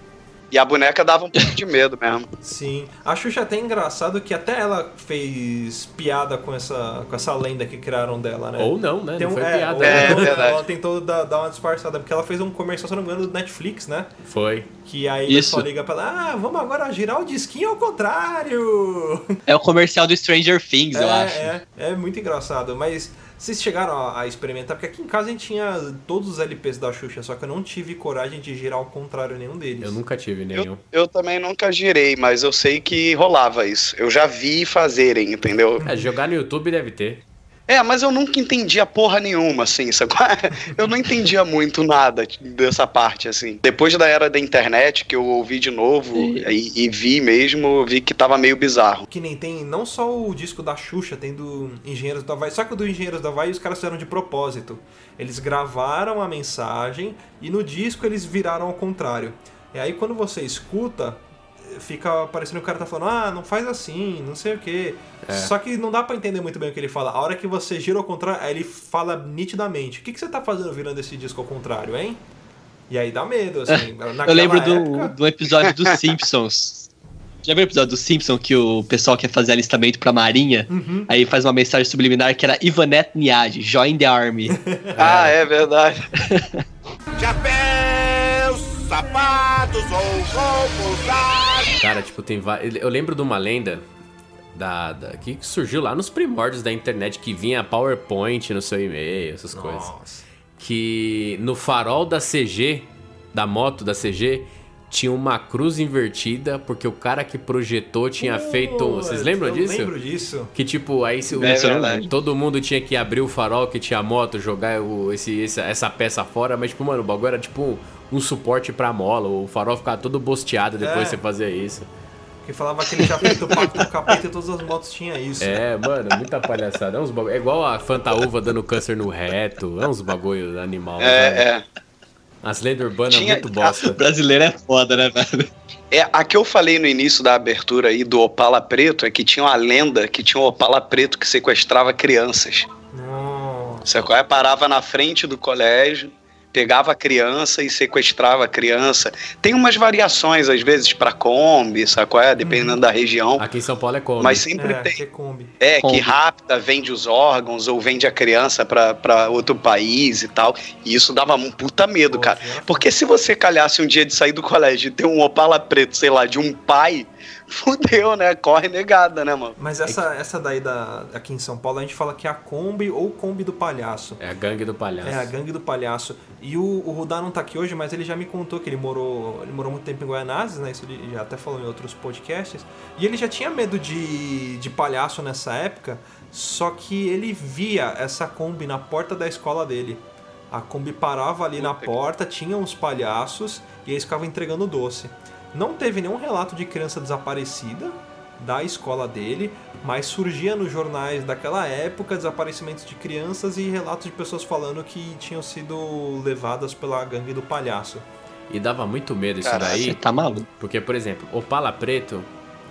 Speaker 3: E a boneca dava um pouco de medo mesmo.
Speaker 1: Sim. A Xuxa é até engraçado que até ela fez piada com essa, com essa lenda que criaram dela, né?
Speaker 2: Ou não, né?
Speaker 1: Tem
Speaker 2: Não
Speaker 1: um-
Speaker 2: foi
Speaker 1: é,
Speaker 2: piada.
Speaker 3: É,
Speaker 1: ou-
Speaker 3: verdade.
Speaker 1: Ela tentou dar, dar uma disfarçada, porque ela fez um comercial, se eu não me engano, do Netflix, né?
Speaker 2: Foi.
Speaker 1: Que aí o
Speaker 4: Isso.
Speaker 1: pessoal liga pra ela, ah, vamos agora girar o disquinho ao contrário.
Speaker 4: É o comercial do Stranger Things, eu
Speaker 1: é,
Speaker 4: acho.
Speaker 1: é, é muito engraçado, mas vocês chegaram a, a experimentar, porque aqui em casa a gente tinha todos os LPs da Xuxa, só que eu não tive coragem de girar ao contrário nenhum deles.
Speaker 2: Eu nunca tive nenhum.
Speaker 3: Eu, eu também nunca girei, mas eu sei que rolava isso. Eu já vi fazerem, entendeu?
Speaker 2: É, jogar no YouTube deve ter.
Speaker 3: É, mas eu nunca entendia porra nenhuma, assim, sabe? Eu não entendia muito nada dessa parte, assim. Depois da era da internet, que eu ouvi de novo e, e vi mesmo, vi que tava meio bizarro.
Speaker 1: Que nem tem não só o disco da Xuxa, tem do Engenheiros do Havaí, só que o do Engenheiros do Havaí os caras fizeram de propósito. Eles gravaram a mensagem e no disco eles viraram ao contrário. E aí quando você escuta, fica parecendo que o cara tá falando, ah, não faz assim, não sei o quê. Só que não dá pra entender muito bem o que ele fala. A hora que você gira ao contrário, aí ele fala nitidamente. O que, que você tá fazendo virando esse disco ao contrário, hein? E aí dá medo, assim.
Speaker 4: Eu lembro do,
Speaker 1: época-
Speaker 4: do episódio dos Simpsons. Já viu o episódio dos Simpsons que o pessoal quer fazer alistamento pra Marinha?
Speaker 1: Uhum.
Speaker 4: Aí faz uma mensagem subliminar que era Ivanette Niad, join the army.
Speaker 3: Ah, é verdade.
Speaker 6: Chapéus, sapatos ou roupas.
Speaker 2: Cara, tipo, tem vários. Eu lembro de uma lenda da, da- que surgiu lá nos primórdios da internet que vinha PowerPoint no seu e-mail, essas coisas.
Speaker 1: Nossa.
Speaker 2: Que no farol da CG, da moto da CG, tinha uma cruz invertida porque o cara que projetou tinha feito. Vocês lembram
Speaker 1: eu
Speaker 2: disso?
Speaker 1: lembro disso.
Speaker 2: Que tipo, aí se o-
Speaker 3: É
Speaker 4: Isso eu não
Speaker 3: verdade.
Speaker 4: lembro.
Speaker 2: todo mundo tinha que abrir o farol que tinha moto, jogar o, esse, esse- essa peça fora, mas tipo, mano, o bagulho era tipo um, suporte pra mola, o farol ficava todo bosteado depois
Speaker 1: É.
Speaker 2: que você fazia isso.
Speaker 1: Que falava que ele tinha feito o pacto com o capeta e todas as motos tinham isso.
Speaker 2: É, mano, muita palhaçada. É, uns bagulho, é igual a fantaúva dando câncer no reto, é uns bagulho animal.
Speaker 3: É, é.
Speaker 2: As lendas urbanas
Speaker 3: Tinha-
Speaker 2: muito bosta.
Speaker 4: Brasileiro é foda, né, velho?
Speaker 3: É, a que eu falei no início da abertura aí do Opala Preto é que tinha uma lenda que tinha um Opala Preto que sequestrava crianças.
Speaker 1: Nossa.
Speaker 3: Aí parava na frente do colégio, pegava a criança e sequestrava a criança. Tem umas variações, às vezes, pra Kombi, sacou? É, dependendo da região.
Speaker 2: Aqui em São Paulo é Kombi.
Speaker 3: Mas sempre
Speaker 1: É,
Speaker 3: tem.
Speaker 1: que é Kombi.
Speaker 3: É,
Speaker 4: Kombi.
Speaker 3: que rapta, vende os órgãos ou vende a criança pra, pra outro país e tal. E isso dava um puta medo,
Speaker 1: Pô,
Speaker 3: cara. Porque se você calhasse um dia de sair do colégio e ter um Opala preto, sei lá, de um pai, fudeu, né? Corre negada, né, mano?
Speaker 1: Mas essa, essa daí da, aqui em São Paulo, a gente fala que é a Kombi ou Kombi do Palhaço.
Speaker 2: É a gangue do palhaço.
Speaker 1: É, a gangue do palhaço. E o, o Rudá não tá aqui hoje, mas ele já me contou que ele morou, ele morou muito tempo em Guaianazes, né? Isso ele já até falou em outros podcasts. E ele já tinha medo de, de palhaço nessa época, só que ele via essa Kombi na porta da escola dele. A Kombi parava ali na
Speaker 3: Puta que-
Speaker 1: porta, tinha uns palhaços e eles ficavam entregando doce. Não teve nenhum relato de criança desaparecida da escola dele, mas surgia nos jornais daquela época desaparecimentos de crianças e relatos de pessoas falando que tinham sido levadas pela gangue do palhaço.
Speaker 2: E dava muito medo isso
Speaker 4: Você
Speaker 2: daí.
Speaker 4: tá maluco?
Speaker 2: Porque, por exemplo, Opala preto,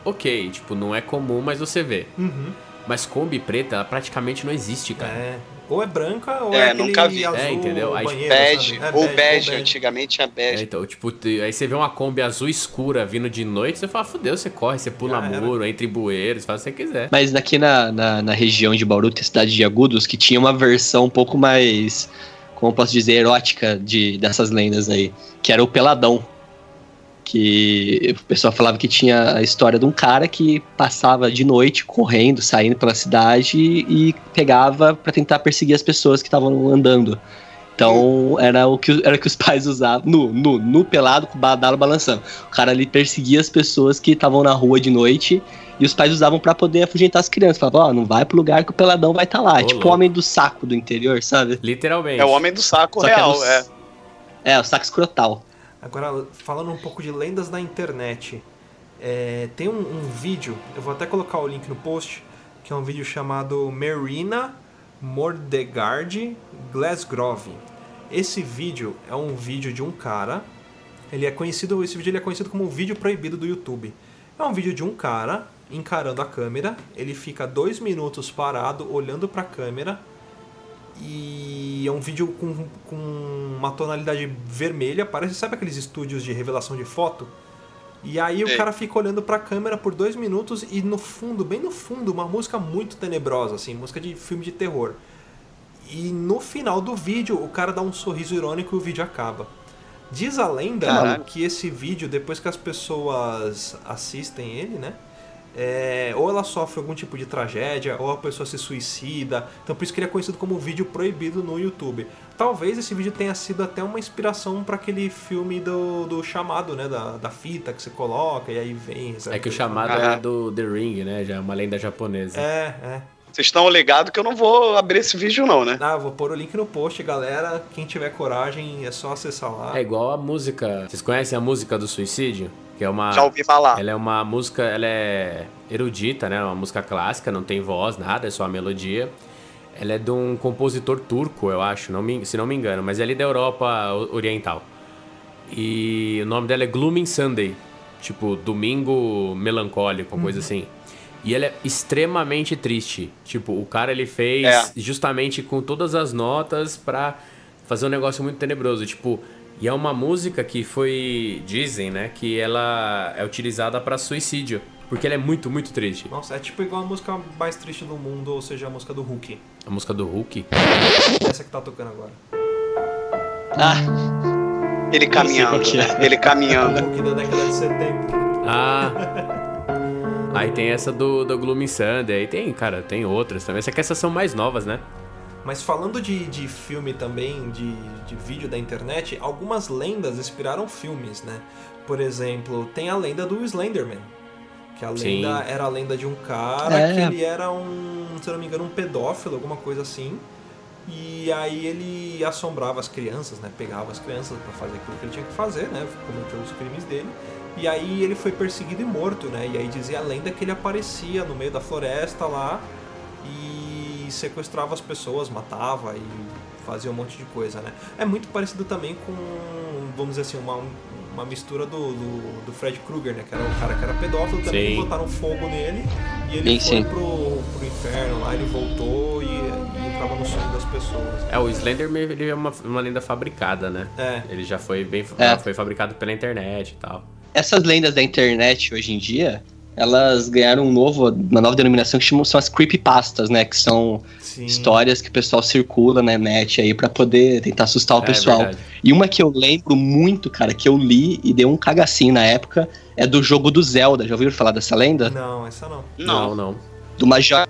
Speaker 2: ok, tipo, não é comum, mas você vê.
Speaker 1: Uhum.
Speaker 2: Mas Kombi preta, ela praticamente não existe, cara.
Speaker 1: É. Ou é branca ou
Speaker 3: É,
Speaker 1: é,
Speaker 3: nunca vi.
Speaker 1: azul
Speaker 2: É, entendeu? Aí,
Speaker 1: banheiro,
Speaker 3: Bege,
Speaker 1: sabe? É,
Speaker 3: ou bege,
Speaker 1: ou
Speaker 3: antigamente
Speaker 2: É,
Speaker 3: bege.
Speaker 2: então, tipo, aí você vê uma Kombi azul escura vindo de noite, você fala, fudeu, você corre, você pula
Speaker 1: Já era.
Speaker 2: muro, entra em bueiros, faz o que você quiser.
Speaker 4: Mas aqui na, na, na região de Bauru, tem a cidade de Agudos, que tinha uma versão um pouco mais, como eu posso dizer, erótica de, dessas lendas aí, que era o Peladão. Que o pessoal falava que tinha a história de um cara que passava de noite correndo, saindo pela cidade e, pegava pra tentar perseguir as pessoas que estavam andando. Então era o que, era o que os pais usavam, nu, nu, nu pelado com o badalo balançando. O cara ali perseguia as pessoas que estavam na rua de noite e os pais usavam pra poder afugentar as crianças. Falavam, ó, não vai pro lugar que o peladão vai estar lá.
Speaker 2: Ô,
Speaker 4: tipo o homem do saco do interior, sabe?
Speaker 2: Literalmente.
Speaker 3: É o homem do saco
Speaker 4: Só que
Speaker 3: real,
Speaker 4: dos-
Speaker 3: é.
Speaker 4: É, o saco escrotal.
Speaker 1: Agora, falando um pouco de lendas da internet, é, tem um, um vídeo, eu vou até colocar o link no post, que é um vídeo chamado Marina Mordegard Glasgrove. Esse vídeo é um vídeo de um cara, ele é conhecido, esse vídeo ele é conhecido como o vídeo proibido do YouTube. É um vídeo de um cara encarando a câmera, ele fica dois minutos parado olhando para a câmera e é um vídeo com, com uma tonalidade vermelha, parece, sabe aqueles estúdios de revelação de foto? E aí o
Speaker 3: Sei.
Speaker 1: cara fica olhando pra câmera por dois minutos e no fundo, bem no fundo, uma música muito tenebrosa, assim, música de filme de terror. E no final do vídeo, o cara dá um sorriso irônico e o vídeo acaba. Diz a lenda
Speaker 3: Caralho.
Speaker 1: que esse vídeo, depois que as pessoas assistem ele, né? É, ou ela sofre algum tipo de tragédia, ou a pessoa se suicida. Então por isso que ele é conhecido como vídeo proibido no YouTube. Talvez esse vídeo tenha sido até uma inspiração para aquele filme do, do chamado, né? Da, da fita que você coloca e aí vem. sabe?
Speaker 2: É que o chamado é do The Ring, né? Já é uma lenda japonesa.
Speaker 1: É, é.
Speaker 3: Vocês estão ligados que eu não vou abrir esse vídeo, não, né?
Speaker 1: Ah, vou pôr o link no post, galera. Quem tiver coragem é só acessar lá.
Speaker 2: É igual a música. Vocês conhecem a música do suicídio? Que é uma.
Speaker 3: Já ouvi falar.
Speaker 2: Ela é uma música, ela é erudita, né? Uma música clássica, não tem voz, nada, é só a melodia. Ela é de um compositor turco, eu acho, não me- se não me engano, mas é ali da Europa Oriental. E o nome dela é Glooming Sunday, tipo domingo melancólico, uma coisa assim. E ela é extremamente triste. Tipo, o cara ele fez
Speaker 3: É.
Speaker 2: justamente com todas as notas pra fazer um negócio muito tenebroso. Tipo, e é uma música que foi. Dizem, né? Que ela é utilizada pra suicídio. Porque ela é muito, muito triste.
Speaker 1: Nossa, é tipo igual a música mais triste do mundo, ou seja, a música do Hulk.
Speaker 2: A música do Hulk.
Speaker 1: Essa que tá tocando agora.
Speaker 4: Ah,
Speaker 3: Ele caminhando,
Speaker 4: é.
Speaker 3: né? Ele
Speaker 1: O
Speaker 3: caminhando.
Speaker 1: Hulk da década de 70.
Speaker 2: Ah. Aí tem essa do, do Glooming Sunday. Aí tem, cara, tem outras também. Só que essas são mais novas, né?
Speaker 1: Mas falando de, de filme também, de, de vídeo da internet, algumas lendas inspiraram filmes, né? Por exemplo, tem a lenda do Slenderman. Que a
Speaker 2: Sim.
Speaker 1: lenda era a lenda de um cara
Speaker 4: É.
Speaker 1: que ele era um, se eu não me engano, um pedófilo, alguma coisa assim. E aí ele assombrava as crianças, né? Pegava as crianças pra fazer aquilo que ele tinha que fazer, né? Cometer os crimes dele. E aí ele foi perseguido e morto, né? E aí dizia a lenda que ele aparecia no meio da floresta lá e sequestrava as pessoas, matava e fazia um monte de coisa, né? É muito parecido também com, vamos dizer assim, uma, uma mistura do, do, do Fred Krueger, né? Que era o cara que era pedófilo, também
Speaker 2: Sim.
Speaker 1: botaram fogo nele E ele
Speaker 4: Sim,
Speaker 1: foi
Speaker 4: sim.
Speaker 1: Pro, pro inferno lá, ele voltou e, e entrava no sonho das pessoas.
Speaker 2: É, o Slenderman ele é uma, uma lenda fabricada, né?
Speaker 1: É.
Speaker 2: Ele já foi bem
Speaker 4: É.
Speaker 2: foi fabricado pela internet e tal.
Speaker 4: Essas lendas da internet hoje em dia, elas ganharam um novo, uma nova denominação que chamam, são as creepypastas, né? Que são
Speaker 1: Sim.
Speaker 4: histórias que o pessoal circula na net aí pra poder tentar assustar o
Speaker 2: É,
Speaker 4: pessoal.
Speaker 2: verdade.
Speaker 4: E uma que eu lembro muito, cara, que eu li e deu um cagacinho na época, é do jogo do Zelda. Já ouviram falar dessa lenda?
Speaker 1: Não, essa não.
Speaker 2: Não, não.
Speaker 4: Do Majora's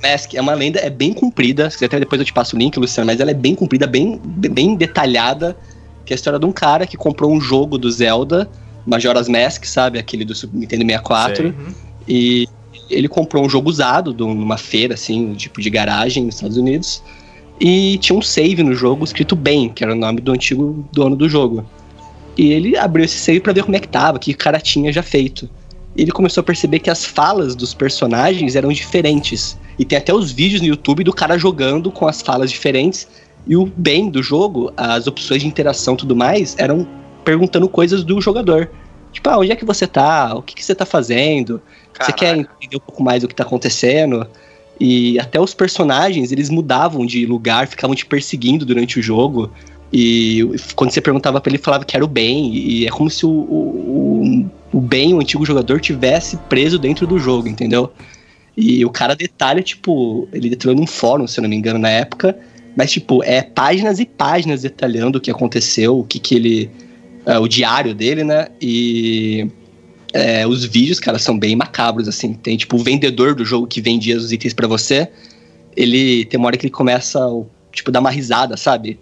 Speaker 4: Mask. É uma lenda, é bem comprida. Se quiser até depois eu te passo o link, Luciano, mas ela é bem comprida, bem, bem detalhada. Que é a história de um cara que comprou um jogo do Zelda, Majora's Mask, sabe? Aquele do Super Nintendo 64.
Speaker 2: Sei.
Speaker 1: Uhum.
Speaker 4: E ele comprou um jogo usado de numa feira, assim, tipo de garagem nos Estados Unidos. E tinha um save no jogo escrito Ben, que era o nome do antigo dono do jogo. E ele abriu esse save pra ver como é que tava, que o cara tinha já feito. E ele começou a perceber que as falas dos personagens eram diferentes. E tem até os vídeos no YouTube do cara jogando com as falas diferentes. E o Ben do jogo, as opções de interação e tudo mais, eram perguntando coisas do jogador. Tipo, ah, onde é que você tá? O que, que você tá fazendo? Você
Speaker 3: Caraca.
Speaker 4: quer entender um pouco mais do que tá acontecendo? E até os personagens, eles mudavam de lugar, ficavam te perseguindo durante o jogo. E quando você perguntava pra ele, ele falava que era o Ben. E é como se o, o, o Ben, o antigo jogador, tivesse preso dentro do jogo, entendeu? E o cara detalha, tipo, ele detalhou num fórum, se eu não me engano, na época. Mas, tipo, é páginas e páginas detalhando o que aconteceu, o que que ele... é, o diário dele, né? E... é, os vídeos, cara, são bem macabros, assim. Tem, tipo, o vendedor do jogo que vendia os itens pra você. Ele... Tem uma hora que ele começa, o- tipo, dar uma risada, sabe?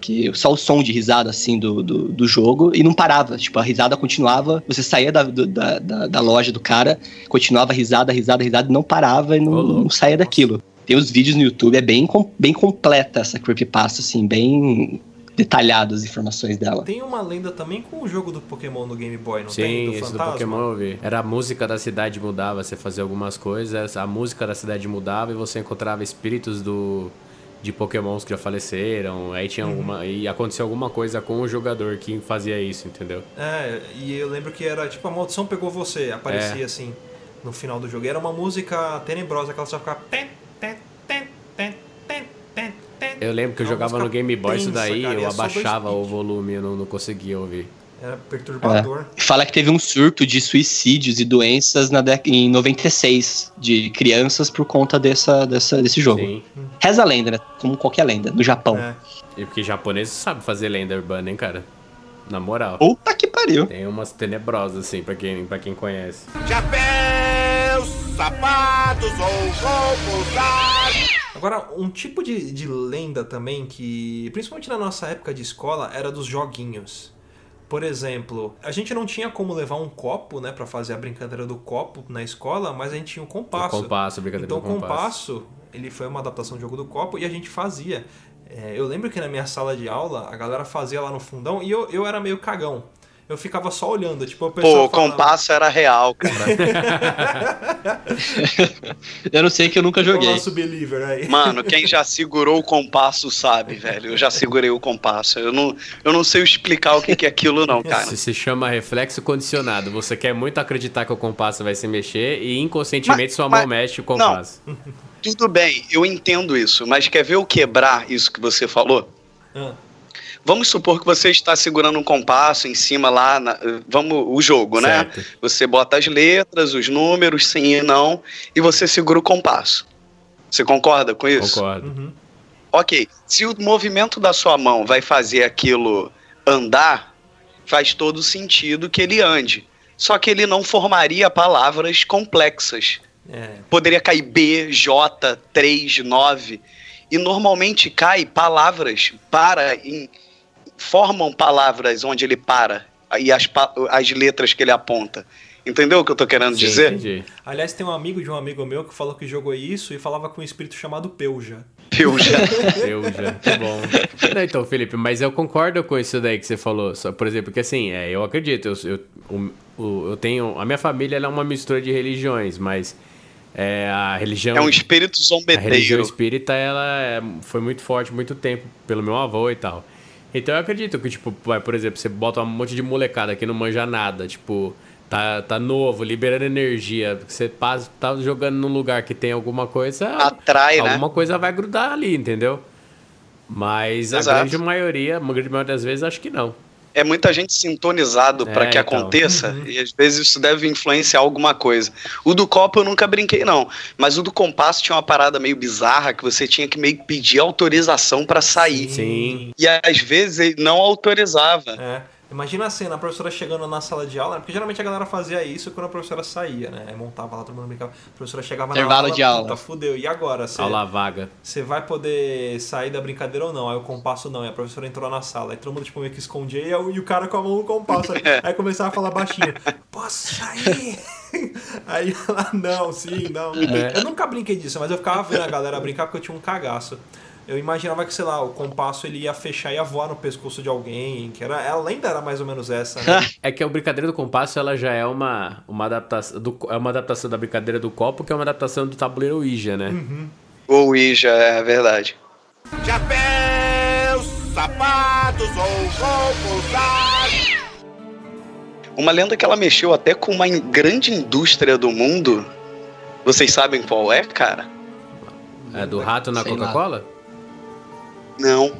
Speaker 4: Que só o som de risada, assim, do, do, do jogo. E não parava. Tipo, a risada continuava. Você saía da, do- da, da, da loja do cara, continuava risada, risada, risada, e não parava e não, não saía daquilo. Tem os vídeos no YouTube, é bem, com- bem completa essa creepypasta, assim, bem detalhado as informações dela.
Speaker 1: Tem uma lenda também com o jogo do Pokémon no Game Boy, não tem?
Speaker 2: Sim,
Speaker 1: Do
Speaker 2: esse do? Pokémon eu vi. Era a música da cidade mudava, você fazia algumas coisas, a música da cidade mudava e você encontrava espíritos do de Pokémons que já faleceram, aí tinha
Speaker 1: Uhum.
Speaker 2: alguma e acontecia alguma coisa com o jogador que fazia isso, entendeu?
Speaker 1: É, e eu lembro que era tipo a maldição pegou você, aparecia
Speaker 2: É.
Speaker 1: assim no final do jogo. E era uma música tenebrosa, que ela só ficava. Ten.
Speaker 2: Eu lembro que eu
Speaker 1: É
Speaker 2: jogava no Game Boy isso daí,
Speaker 1: cara,
Speaker 2: eu
Speaker 1: é
Speaker 2: abaixava o volume, eu não, não conseguia ouvir.
Speaker 1: Era perturbador.
Speaker 4: Fala que teve um surto de suicídios e doenças na dec- em 96 de crianças por conta dessa, dessa, desse jogo.
Speaker 2: Sim.
Speaker 4: Reza a lenda, né? Como qualquer lenda, no Japão.
Speaker 1: É.
Speaker 2: E porque japonês sabe fazer lenda urbana, hein, cara? Na moral.
Speaker 4: Puta que pariu.
Speaker 2: Tem umas tenebrosas, assim, pra quem, pra quem conhece.
Speaker 6: Chapéus, sapatos ou usados.
Speaker 1: Agora, um tipo de, de lenda também que, principalmente na nossa época de escola, era dos joguinhos. Por exemplo, a gente não tinha como levar um copo, né, para fazer a brincadeira do copo na escola, mas a gente tinha um compasso.
Speaker 2: O compasso, brincadeira
Speaker 1: Então,
Speaker 2: do
Speaker 1: o
Speaker 2: compasso.
Speaker 1: compasso, ele foi uma adaptação do jogo do copo e a gente fazia. É, eu lembro que na minha sala de aula, a galera fazia lá no fundão e eu, eu era meio cagão. Eu ficava só olhando, tipo, o
Speaker 3: Pô, o
Speaker 1: falava-
Speaker 3: compasso era real, cara.
Speaker 4: Eu não sei que eu nunca
Speaker 1: o
Speaker 4: joguei.
Speaker 1: nosso believer aí.
Speaker 3: Mano, quem já segurou o compasso sabe, velho. Eu já segurei o compasso. Eu não, eu não sei explicar o que, que é aquilo, não, cara.
Speaker 2: Isso se chama reflexo condicionado. Você quer muito acreditar que o compasso vai se mexer e inconscientemente
Speaker 3: Mas-
Speaker 2: sua mão
Speaker 3: mas-
Speaker 2: mexe o compasso.
Speaker 3: Tudo bem, eu entendo isso, mas quer ver eu quebrar isso que você falou?
Speaker 1: Ah,
Speaker 3: Vamos supor que você está segurando um compasso em cima lá, na- vamos o jogo, né?
Speaker 2: Certo.
Speaker 3: Você bota as letras, os números, sim e não, e você segura o compasso. Você concorda com isso?
Speaker 2: Concordo.
Speaker 1: uhum.
Speaker 3: Ok, se o movimento da sua mão vai fazer aquilo andar, faz todo sentido que ele ande. Só que ele não formaria palavras complexas.
Speaker 1: É,
Speaker 3: Poderia cair B, J, 3, 9. E normalmente cai palavras para em, formam palavras onde ele para e as, as letras que ele aponta. Entendeu o que eu tô querendo
Speaker 2: Sim,
Speaker 3: dizer?
Speaker 2: entendi.
Speaker 1: Aliás, tem um amigo de um amigo meu que falou que jogou isso e falava com um espírito chamado Peuja.
Speaker 3: Eu já.
Speaker 2: Eu já, que bom. Não, então, Felipe, mas eu concordo com isso daí que você falou. Só, por exemplo, que assim, é, eu acredito, eu, eu, o- eu tenho. A minha família ela é uma mistura de religiões, mas é, a religião.
Speaker 3: É um espírito
Speaker 2: A religião
Speaker 3: zombeteiro.
Speaker 2: espírita, ela é- foi muito forte muito tempo, pelo meu avô e tal. Então eu acredito que, tipo, vai, por exemplo, você bota um monte de molecada que não manja nada, tipo, tá, tá novo, liberando energia. Você passa, tá jogando num lugar que tem alguma coisa.
Speaker 3: Atrai, né?
Speaker 2: alguma coisa vai grudar ali, entendeu? Mas a
Speaker 3: Exato.
Speaker 2: grande maioria, a grande maioria das vezes, acho que não.
Speaker 3: É muita gente sintonizado
Speaker 2: É,
Speaker 3: pra que
Speaker 2: então.
Speaker 3: aconteça e às vezes isso deve influenciar alguma coisa. O do copo eu nunca brinquei não, mas o do compasso tinha uma parada meio bizarra que você tinha que meio que pedir autorização pra sair.
Speaker 2: Sim.
Speaker 3: E às vezes ele não autorizava.
Speaker 1: É. Imagina a cena, a professora chegando na sala de aula, né? porque geralmente a galera fazia isso quando a professora saía, né? Aí Montava lá, todo mundo brincava. A professora chegava
Speaker 4: Intervalo
Speaker 1: na aula,
Speaker 4: de aula.
Speaker 1: puta, fudeu. E agora? Você,
Speaker 2: Aula vaga.
Speaker 1: você vai poder sair da brincadeira ou não? Aí o compasso não, e a professora entrou na sala. Aí todo mundo tipo, meio que escondia e, o- e o cara com a mão no compasso. Aí, aí começava a falar baixinho: Posso sair? Aí ela, não, sim, não.
Speaker 2: É.
Speaker 1: Eu nunca brinquei disso, mas eu ficava vendo a galera brincar porque eu tinha um cagaço. Eu imaginava que, sei lá, o compasso ele ia fechar e ia voar no pescoço de alguém, que era. A lenda era mais ou menos essa, né?
Speaker 2: É que a brincadeira do compasso ela já é uma, uma adaptação do, é uma adaptação da brincadeira do copo, que é uma adaptação do tabuleiro Ouija, né?
Speaker 3: Ou Ouija, é verdade.
Speaker 6: Chapéus, sapatos ou roupas.
Speaker 3: Uma lenda que ela mexeu até com uma grande indústria do mundo. Vocês sabem qual é, cara?
Speaker 2: É do rato na. Coca-Cola?
Speaker 3: Não.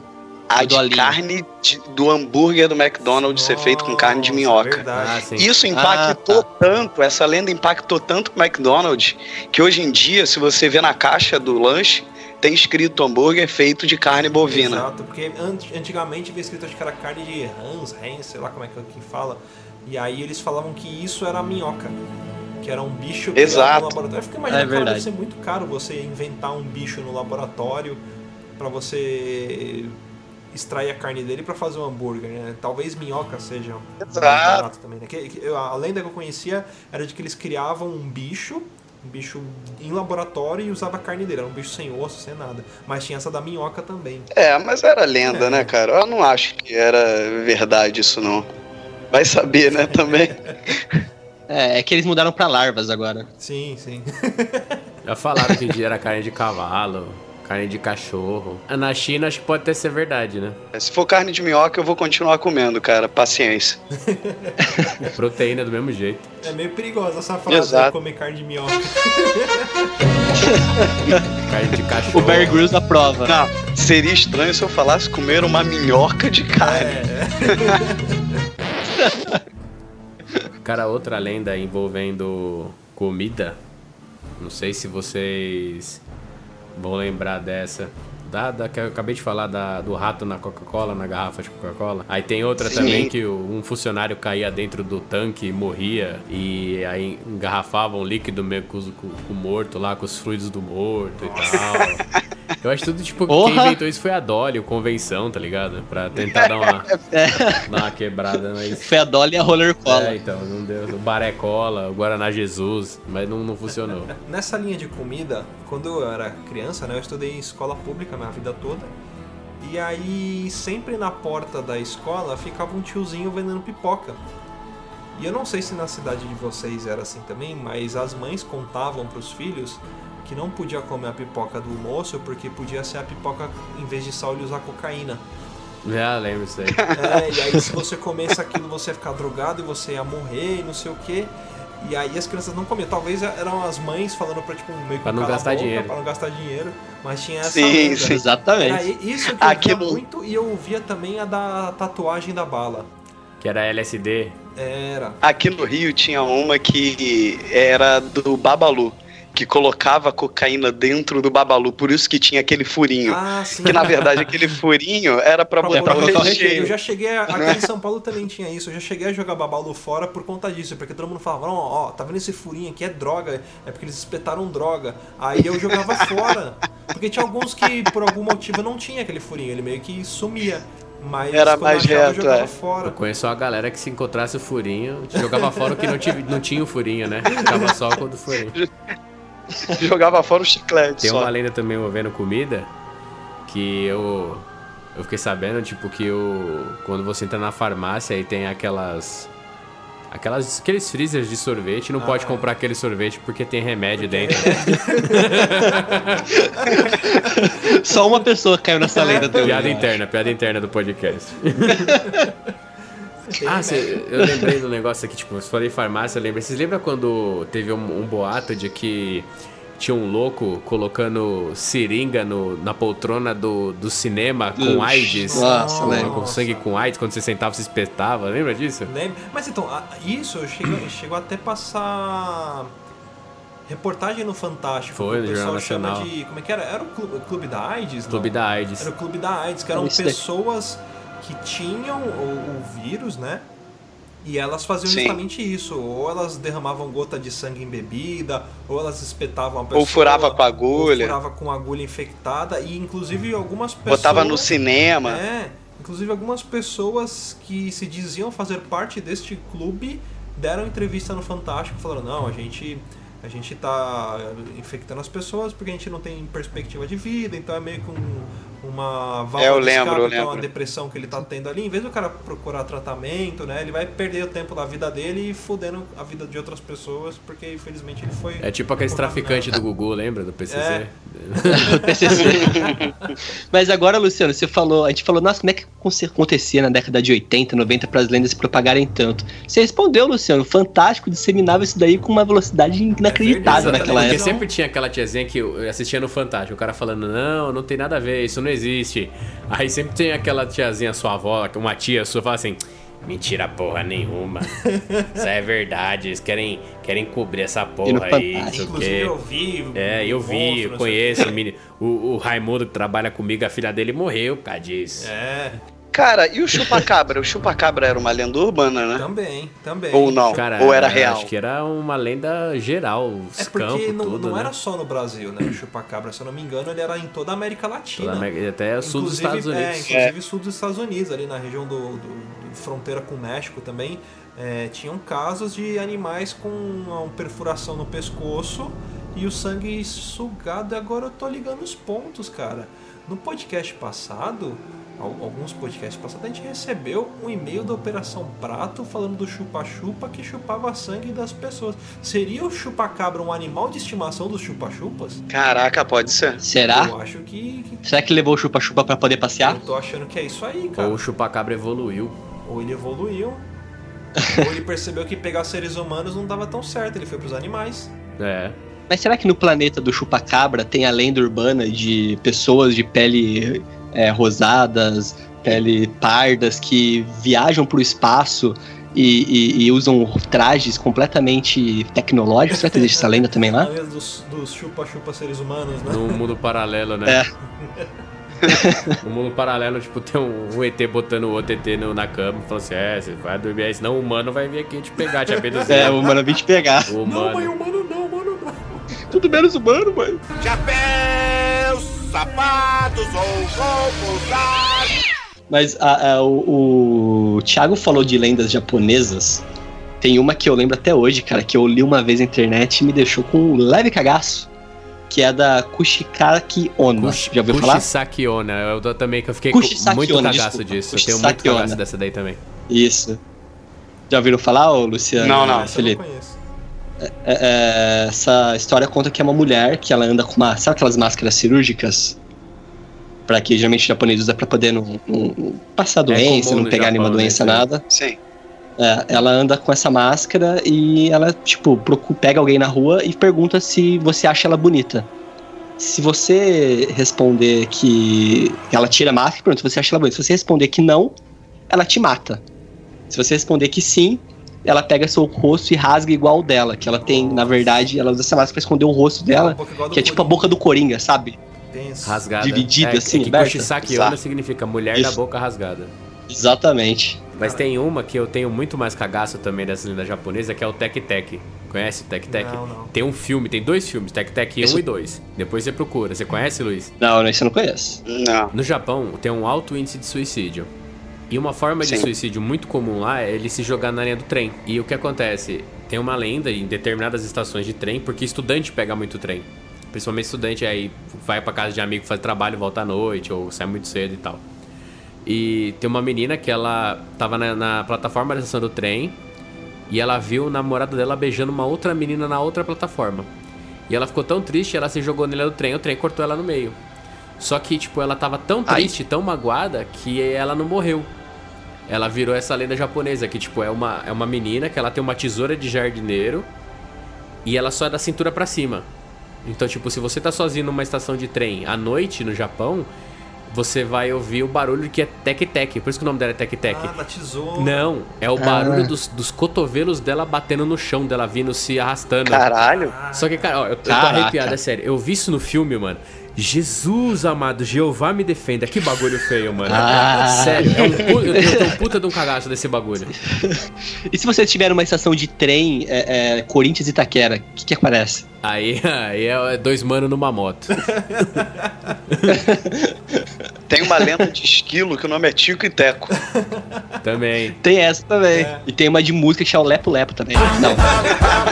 Speaker 3: A
Speaker 4: do
Speaker 3: de carne de- do hambúrguer do McDonald's ser feito com carne de
Speaker 1: Nossa,
Speaker 3: minhoca.
Speaker 2: Ah.
Speaker 3: Isso impactou tanto, essa lenda impactou tanto o McDonald's, que hoje em dia, se você vê na caixa do lanche, tem escrito hambúrguer feito de carne bovina.
Speaker 1: Exato, porque ant- antigamente havia escrito acho que era carne de Hans, Hans, sei lá como é que, que fala. E aí eles falavam que isso era minhoca. Que era um bicho criado
Speaker 3: Exato.
Speaker 1: no laboratório. Eu fico imaginando,
Speaker 4: É
Speaker 1: cara, deve ser muito caro você inventar um bicho no laboratório pra você extrair a carne dele pra fazer um hambúrguer, né? Talvez minhoca seja
Speaker 3: Exato.
Speaker 1: barato também, né? Que- que eu- a lenda que eu conhecia era de que eles criavam um bicho, um bicho em laboratório e usava a carne dele. Era um bicho sem osso, sem nada. Mas tinha essa da minhoca também.
Speaker 3: É, mas era lenda, né, cara? Eu não acho que era verdade isso, não. Vai saber, né, também.
Speaker 4: É, é que eles mudaram pra larvas agora.
Speaker 1: Sim, sim.
Speaker 2: Já falaram que era carne de cavalo, carne de cachorro. Na China acho que pode até ser verdade, né?
Speaker 3: Se for carne de minhoca, eu vou continuar comendo, cara. Paciência.
Speaker 2: Proteína do mesmo jeito.
Speaker 1: É meio perigosa essa frase
Speaker 3: Exato.
Speaker 1: de comer carne de minhoca.
Speaker 2: Carne de cachorro.
Speaker 4: O Bear Grylls aprova.
Speaker 3: Não, seria estranho se eu falasse comer uma minhoca de carne.
Speaker 1: É,
Speaker 2: Cara, outra lenda envolvendo comida. Não sei se vocês vão lembrar dessa. Da, da que eu acabei de falar da, do rato na Coca-Cola, na garrafa de Coca-Cola. Aí tem outra
Speaker 3: Sim.
Speaker 2: também que o- um funcionário caía dentro do tanque e morria. E aí engarrafavam líquido meio com- com o morto lá, com os fluidos do morto e tal. Eu acho tudo tipo. Quem
Speaker 4: Porra!
Speaker 2: inventou isso foi a Dolly, o Convenção, tá ligado? Pra tentar dar uma, dar uma quebrada, mas.
Speaker 4: Foi a Dolly e a Roller Cola.
Speaker 2: É, então, não deu. O Baré Cola, o Guaraná Jesus, mas não, não funcionou.
Speaker 1: Nessa linha de comida, quando eu era criança, né, eu estudei em escola pública minha vida toda. E aí, sempre na porta da escola ficava um tiozinho vendendo pipoca. E eu não sei se na cidade de vocês era assim também, mas as mães contavam para os filhos que não podia comer a pipoca do moço porque podia ser a pipoca, em vez de sal, ele usar cocaína.
Speaker 2: Já lembro isso aí.
Speaker 1: É, e aí se você comesse aquilo, você ia ficar drogado e você ia morrer e não sei o quê. E aí as crianças não comiam. Talvez eram as mães falando pra, tipo, meio que
Speaker 2: Pra não gastar
Speaker 1: boca,
Speaker 2: dinheiro.
Speaker 1: Pra não gastar dinheiro. Mas tinha essa
Speaker 3: Sim, sim.
Speaker 4: Exatamente.
Speaker 1: isso que eu
Speaker 3: Aquilo-
Speaker 1: via muito e eu via também a da tatuagem da bala.
Speaker 2: Que era LSD.
Speaker 1: Era.
Speaker 3: Aqui no Rio tinha uma que era do Babalu, que colocava cocaína dentro do Babalu, por isso que tinha aquele furinho.
Speaker 1: Ah, sim.
Speaker 3: Que na verdade aquele furinho era pra
Speaker 1: Pra
Speaker 3: botar
Speaker 4: pra
Speaker 3: o
Speaker 4: colocar o
Speaker 3: recheio.
Speaker 1: Eu já cheguei, a- aqui em São Paulo também tinha isso, eu já cheguei a jogar babalu fora por conta disso, porque todo mundo falava, ó, ó, tá vendo esse furinho aqui, é droga, é porque eles espetaram droga. Aí eu jogava fora, porque tinha alguns que por algum motivo não tinha aquele furinho, ele meio que sumia. Mas
Speaker 3: Era
Speaker 1: quando
Speaker 3: mais reto,
Speaker 1: jogava
Speaker 3: é.
Speaker 1: fora.
Speaker 2: Eu conheço uma galera que se encontrasse o furinho, jogava fora o que não, tive, não tinha o furinho, né? Ficava só com o furinho.
Speaker 3: Jogava fora o chiclete
Speaker 2: Tem
Speaker 3: só.
Speaker 2: uma lenda também envolvendo comida que eu eu fiquei sabendo, tipo, que o quando você entra na farmácia e tem aquelas aquelas aqueles freezers de sorvete, não pode
Speaker 1: Ah.
Speaker 2: comprar aquele sorvete porque tem remédio dentro.
Speaker 4: Só uma pessoa caiu nessa lenda até hoje.
Speaker 2: piada interna, piada interna do podcast. Ah, cê- eu lembrei do negócio aqui, tipo, eu falei farmácia, eu lembrei. Vocês lembram quando teve um, um boato de que tinha um louco colocando seringa no, na poltrona do, do cinema com
Speaker 4: Ux,
Speaker 2: AIDS?
Speaker 4: Nossa,
Speaker 2: com,
Speaker 4: lembro.
Speaker 2: com sangue com AIDS, quando você sentava, se espetava, lembra disso?
Speaker 1: Lembra? Mas então, a- isso chegou, chegou até passar reportagem no Fantástico.
Speaker 2: Foi,
Speaker 1: o pessoal chama
Speaker 2: Nacional.
Speaker 1: de. Como é que era? Era o Clube, Clube da AIDS? não?
Speaker 2: Clube da AIDS.
Speaker 1: Era o Clube da AIDS, que eram pessoas que tinham o, o vírus, né? E elas faziam
Speaker 3: Sim.
Speaker 1: justamente isso. Ou elas derramavam gota de sangue em bebida, ou elas espetavam a pessoa.
Speaker 3: Ou furava com agulha.
Speaker 1: Ou furava com agulha infectada. E inclusive algumas pessoas.
Speaker 3: Botava no cinema.
Speaker 1: É, inclusive algumas pessoas que se diziam fazer parte deste clube deram entrevista no Fantástico falando, não, a gente a gente tá infectando as pessoas porque a gente não tem perspectiva de vida, então é meio que um, uma válvula
Speaker 3: É, eu
Speaker 1: de
Speaker 3: lembro,
Speaker 1: escape,
Speaker 3: eu
Speaker 1: então é uma
Speaker 3: lembro.
Speaker 1: depressão que ele tá tendo ali, em vez do cara procurar tratamento, né, ele vai perder o tempo da vida dele e fudendo a vida de outras pessoas, porque infelizmente ele foi
Speaker 2: É tipo aqueles traficantes do Gugu, lembra? Do PCC?
Speaker 1: É.
Speaker 4: PCC. Mas agora, Luciano, você falou, a gente falou, nossa, como é que aconte- acontecia na década de 80, 90 para as lendas se propagarem tanto? Você respondeu, Luciano, fantástico, disseminava isso daí com uma velocidade inacreditável
Speaker 1: verdade,
Speaker 4: naquela
Speaker 2: Porque
Speaker 4: época.
Speaker 2: sempre tinha aquela tiazinha que eu assistia no Fantástico, o cara falando, não, não tem nada a ver, isso não existe. Aí sempre tem aquela tiazinha, sua avó, uma tia sua, fala assim, mentira porra nenhuma. Isso é verdade, eles querem, querem cobrir essa
Speaker 4: E
Speaker 2: porra aí, não
Speaker 1: Inclusive eu vi.
Speaker 2: É, eu vi,
Speaker 1: monstro,
Speaker 2: eu
Speaker 1: não
Speaker 2: conheço o, menino, o, o Raimundo que trabalha comigo, a filha dele morreu por causa disso.
Speaker 1: É,
Speaker 3: Cara, e o chupacabra? O chupacabra era uma lenda urbana, né?
Speaker 1: também, também.
Speaker 3: Ou não?
Speaker 2: Cara,
Speaker 3: Ou era real?
Speaker 2: Acho que era uma lenda geral, os
Speaker 1: É porque
Speaker 2: campos,
Speaker 1: não,
Speaker 2: tudo,
Speaker 1: não
Speaker 2: né?
Speaker 1: era só no Brasil, né? O chupacabra, se eu não me engano, ele era em toda a América Latina.
Speaker 2: Toda América- Até o sul dos
Speaker 1: Inclusive-
Speaker 2: Estados Unidos.
Speaker 1: É, inclusive sul dos Estados Unidos, ali na região do, do- do fronteira com o México também. é, tinham casos de animais com uma perfuração no pescoço e o sangue sugado. E agora eu tô ligando os pontos, cara. No podcast passado, alguns podcasts passados, a gente recebeu um e-mail da Operação Prato falando do chupa-chupa que chupava sangue das pessoas. Seria o chupacabra um animal de estimação dos chupa-chupas?
Speaker 3: Caraca, pode ser.
Speaker 4: Será?
Speaker 1: Eu acho que,
Speaker 4: Será que levou o chupa-chupa pra poder passear?
Speaker 1: eu tô achando que é isso aí, cara.
Speaker 2: Ou o chupacabra evoluiu.
Speaker 1: Ou ele evoluiu. ou ele percebeu que pegar seres humanos não dava tão certo, ele foi pros animais.
Speaker 2: É.
Speaker 4: Mas será que no planeta do chupacabra tem a lenda urbana de pessoas de pele é, rosadas, pele pardas que viajam pro espaço e, e- e usam trajes completamente tecnológicos? Será que existe essa lenda também lá?
Speaker 1: Além dos, dos chupa-chupa seres humanos, né?
Speaker 2: Num mundo paralelo, né?
Speaker 4: É.
Speaker 2: No mundo paralelo, tipo, tem um, um ET botando o outro ET no- na cama e falando assim: é, você vai dormir aí, senão o humano vai vir aqui te pegar, te abduzir.
Speaker 4: É, o humano vem te pegar.
Speaker 2: O
Speaker 1: Não, mãe,
Speaker 2: humano.
Speaker 1: humano não, mano não.
Speaker 4: Tudo menos humano, mano.
Speaker 6: Chapéus, sapatos ou roupas.
Speaker 4: Mas a- a- o, o Thiago falou de lendas japonesas. Tem uma que eu lembro até hoje, cara, que eu li uma vez na internet e me deixou com um leve cagaço. Que é da Kushikaki Onna.
Speaker 2: Kush-
Speaker 4: Já ouviu falar?
Speaker 2: Kushisaki Onna. Eu também que eu fiquei com muito cagaço
Speaker 4: desculpa.
Speaker 2: disso. Eu tenho muito cagaço dessa daí também.
Speaker 4: Isso. Já ouviram falar, ô Luciano?
Speaker 3: Não, não.
Speaker 1: Essa eu
Speaker 4: Felipe.
Speaker 1: não conheço.
Speaker 4: É, é, essa história conta que é uma mulher que ela anda com uma. Sabe aquelas máscaras cirúrgicas? Pra que geralmente o japonês usa pra poder não, não passar doença,
Speaker 2: comum
Speaker 4: não pegar nenhuma
Speaker 2: Japão, né,
Speaker 4: doença, nada.
Speaker 3: Sim.
Speaker 4: É, ela anda com essa máscara e ela, tipo, procu- pega alguém na rua e pergunta se você acha ela bonita. Se você responder que. Ela tira a máscara e pergunta se você acha ela bonita. Se você responder que não, ela te mata. Se você responder que sim, ela pega seu rosto e rasga igual o dela. Que ela tem, na verdade, ela usa essa máscara pra esconder o rosto dela, que é tipo a boca do Coringa, sabe?
Speaker 1: Tenso.
Speaker 2: Rasgada.
Speaker 4: Dividida,
Speaker 2: é,
Speaker 4: assim,
Speaker 2: é que. Onna significa mulher da
Speaker 4: Isso.
Speaker 2: boca rasgada.
Speaker 4: Exatamente.
Speaker 2: Mas tem uma que eu tenho muito mais cagaço também dessa lenda japonesa, que é o Tek Tek. Conhece o Tek Tek?
Speaker 1: Não, não.
Speaker 2: Tem um filme, tem dois filmes, Tek Tek 1
Speaker 4: Isso-
Speaker 2: e 2. Depois você procura. Você conhece, Luiz?
Speaker 4: Não, isso eu não conheço.
Speaker 3: Não.
Speaker 2: No Japão, tem um alto índice de suicídio. E uma forma de
Speaker 3: Sim.
Speaker 2: suicídio muito comum lá é ele se jogar na linha do trem. E o que acontece? Tem uma lenda em determinadas estações de trem, porque estudante pega muito trem. Principalmente estudante aí vai pra casa de amigo, faz trabalho, volta à noite, ou sai muito cedo e tal. E tem uma menina que ela tava na, na plataforma da estação do trem e ela viu o namorado dela beijando uma outra menina na outra plataforma. E ela ficou tão triste, ela se jogou nele do trem, o trem cortou ela no meio. Só que, tipo, ela tava tão
Speaker 3: Ai.
Speaker 2: triste, tão magoada, que ela não morreu. Ela virou essa lenda japonesa, que tipo, é uma, é uma menina que ela tem uma tesoura de jardineiro e ela só é da cintura pra cima. Então, tipo, se você tá sozinho numa estação de trem à noite no Japão, você vai ouvir o barulho que é tec-tec. Por isso que o nome dela é tec-tec.
Speaker 1: Ah, da tesoura.
Speaker 2: Não, é o barulho
Speaker 4: Ah.
Speaker 2: dos, dos cotovelos dela batendo no chão, dela vindo se arrastando.
Speaker 3: Caralho.
Speaker 2: Só que, cara, ó, eu, eu tô arrepiado, é sério. Eu vi isso no filme, mano. Jesus amado, Jeová me defenda. Que bagulho feio, mano.
Speaker 4: Ah.
Speaker 2: Sério, é um, pu- eu, eu tenho puta de um cagaço desse bagulho.
Speaker 4: E se você estiver numa estação de trem, é, é, Corinthians e Itaquera, o que, que aparece?
Speaker 2: Aí, aí é dois manos numa moto.
Speaker 3: Tem uma lenda de esquilo que o nome é Tico e Teco.
Speaker 2: Também.
Speaker 4: Tem essa também. E tem uma de música que chama Lepo Lepo também. Não.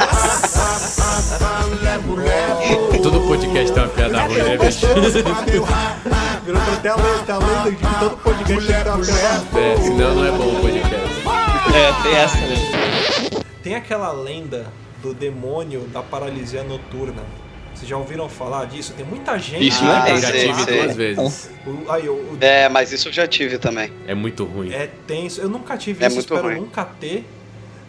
Speaker 2: podcast tem uma piada ruim, né, bicho?
Speaker 1: Virou até a lenda, a lenda de que todo podcast tem uma piada.
Speaker 2: É, senão não é bom o podcast.
Speaker 4: É, tem essa também.
Speaker 1: Tem aquela lenda do demônio da paralisia noturna. Vocês já ouviram falar disso? Tem muita gente
Speaker 4: Isso é
Speaker 1: tá
Speaker 2: eu já tive
Speaker 3: sei.
Speaker 2: duas vezes.
Speaker 1: O- aí, o- o-
Speaker 3: É, mas isso eu já tive também.
Speaker 2: É muito ruim.
Speaker 1: é tenso. Eu nunca tive
Speaker 3: É
Speaker 1: isso,
Speaker 3: muito
Speaker 1: espero
Speaker 3: ruim.
Speaker 1: nunca ter.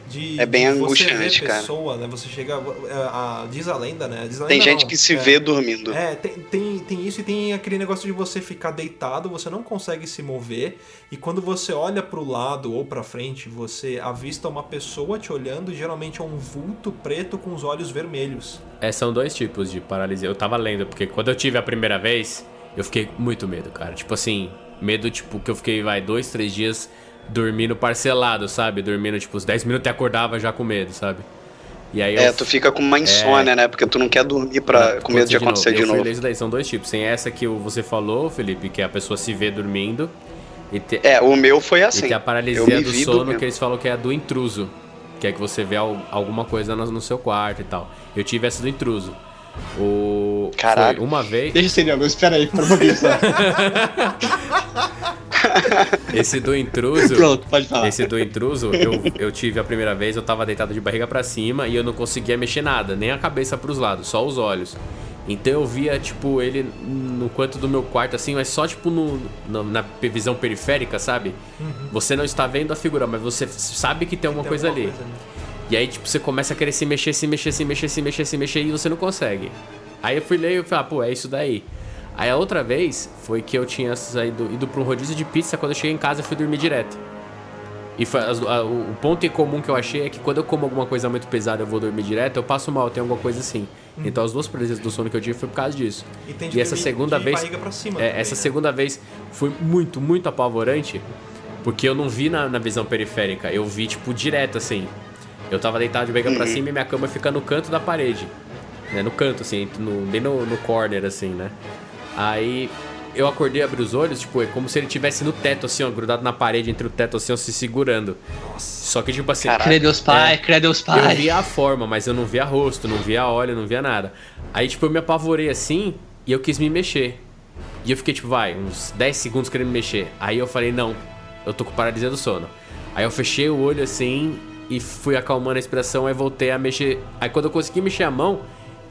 Speaker 1: De,
Speaker 3: É bem angustiante, cara.
Speaker 1: pessoa, né? Você chega. é, a- diz a lenda, né? Diz a
Speaker 3: Tem
Speaker 1: lenda
Speaker 3: gente
Speaker 1: não,
Speaker 3: que se
Speaker 1: é,
Speaker 3: vê dormindo.
Speaker 1: É, tem, tem, tem isso e tem aquele negócio de você ficar deitado, você não consegue se mover, e quando você olha pro lado ou pra frente, você avista uma pessoa te olhando, e geralmente é um vulto preto com os olhos vermelhos.
Speaker 2: É, são dois tipos de paralisia. Eu tava lendo, porque quando eu tive a primeira vez, eu fiquei muito medo, cara. Tipo assim, medo, tipo, que eu fiquei, vai, dois, três dias dormindo parcelado, sabe? Dormindo, tipo, uns 10 minutos e acordava já com medo, sabe? E aí
Speaker 3: É,
Speaker 2: eu
Speaker 3: tu fica com uma insônia, né? Porque tu não quer dormir pra, com medo de acontecer de
Speaker 2: eu
Speaker 3: novo.
Speaker 2: ler isso daí, são dois tipos. Tem essa que o- você falou, Felipe, que a pessoa se vê dormindo. E, te-
Speaker 3: É, o meu foi
Speaker 2: e
Speaker 3: assim.
Speaker 2: tem a
Speaker 3: eu
Speaker 2: paralisia do sono,
Speaker 3: dormindo.
Speaker 2: que eles falam que é a do intruso. Que é que você vê al- alguma coisa no, no seu quarto e tal. Eu tive essa do intruso. O...
Speaker 3: Caralho.
Speaker 2: Foi uma vez...
Speaker 4: Deixa ser não, espera aí, pouquinho só.
Speaker 2: Esse do intruso...
Speaker 4: Pronto, pode falar.
Speaker 2: Esse do intruso, eu, eu tive a primeira vez, eu tava deitado de barriga pra cima e eu não conseguia mexer nada, nem a cabeça pros lados, só os olhos. Então eu via, tipo, ele no canto do meu quarto, assim, mas só, tipo, no, no- na visão periférica, sabe? Você não está vendo a figura, mas você sabe que tem alguma
Speaker 1: Tem
Speaker 2: coisa
Speaker 1: alguma
Speaker 2: ali.
Speaker 1: coisa ali.
Speaker 2: E aí, tipo, você começa a querer se mexer, se mexer, se mexer, se mexer, se mexer e você não consegue. Aí eu fui ler e eu falei, ah, pô, é isso daí. Aí a outra vez foi que eu tinha saído, ido pra um rodízio de pizza, quando eu cheguei em casa eu fui dormir direto. E foi a- o o ponto em comum que eu achei é que quando eu como alguma coisa muito pesada eu vou dormir direto, eu passo mal, tem alguma coisa assim. Então as duas presenças do sono que eu tive foi por causa disso.
Speaker 1: E
Speaker 2: E essa segunda
Speaker 1: de
Speaker 2: vez.
Speaker 1: cima
Speaker 2: é,
Speaker 1: também,
Speaker 2: essa
Speaker 1: né?
Speaker 2: segunda vez foi muito, muito apavorante. Porque eu não vi na, na visão periférica. Eu vi, tipo, direto, assim. Eu tava deitado de barriga pra cima e minha cama fica no canto da parede. Né? No canto, assim, no, bem no, no corner, assim, né? Aí eu acordei, abri os olhos, tipo, é como se ele tivesse no teto, assim, ó, grudado na parede, entre o teto, assim, ó, se segurando. Só que, tipo assim.
Speaker 3: Caralho.
Speaker 4: Crê Deus Pai, crê Deus
Speaker 2: Eu
Speaker 4: Pai.
Speaker 2: via a forma, mas eu não via rosto, não via óleo, não via nada. Aí, tipo, eu me apavorei assim e eu quis me mexer. E eu fiquei, tipo, vai, uns 10 segundos querendo me mexer. Aí eu falei, não, eu tô com paralisia do sono. Aí eu fechei o olho assim e fui acalmando a respiração, aí voltei a mexer. Aí quando eu consegui mexer a mão,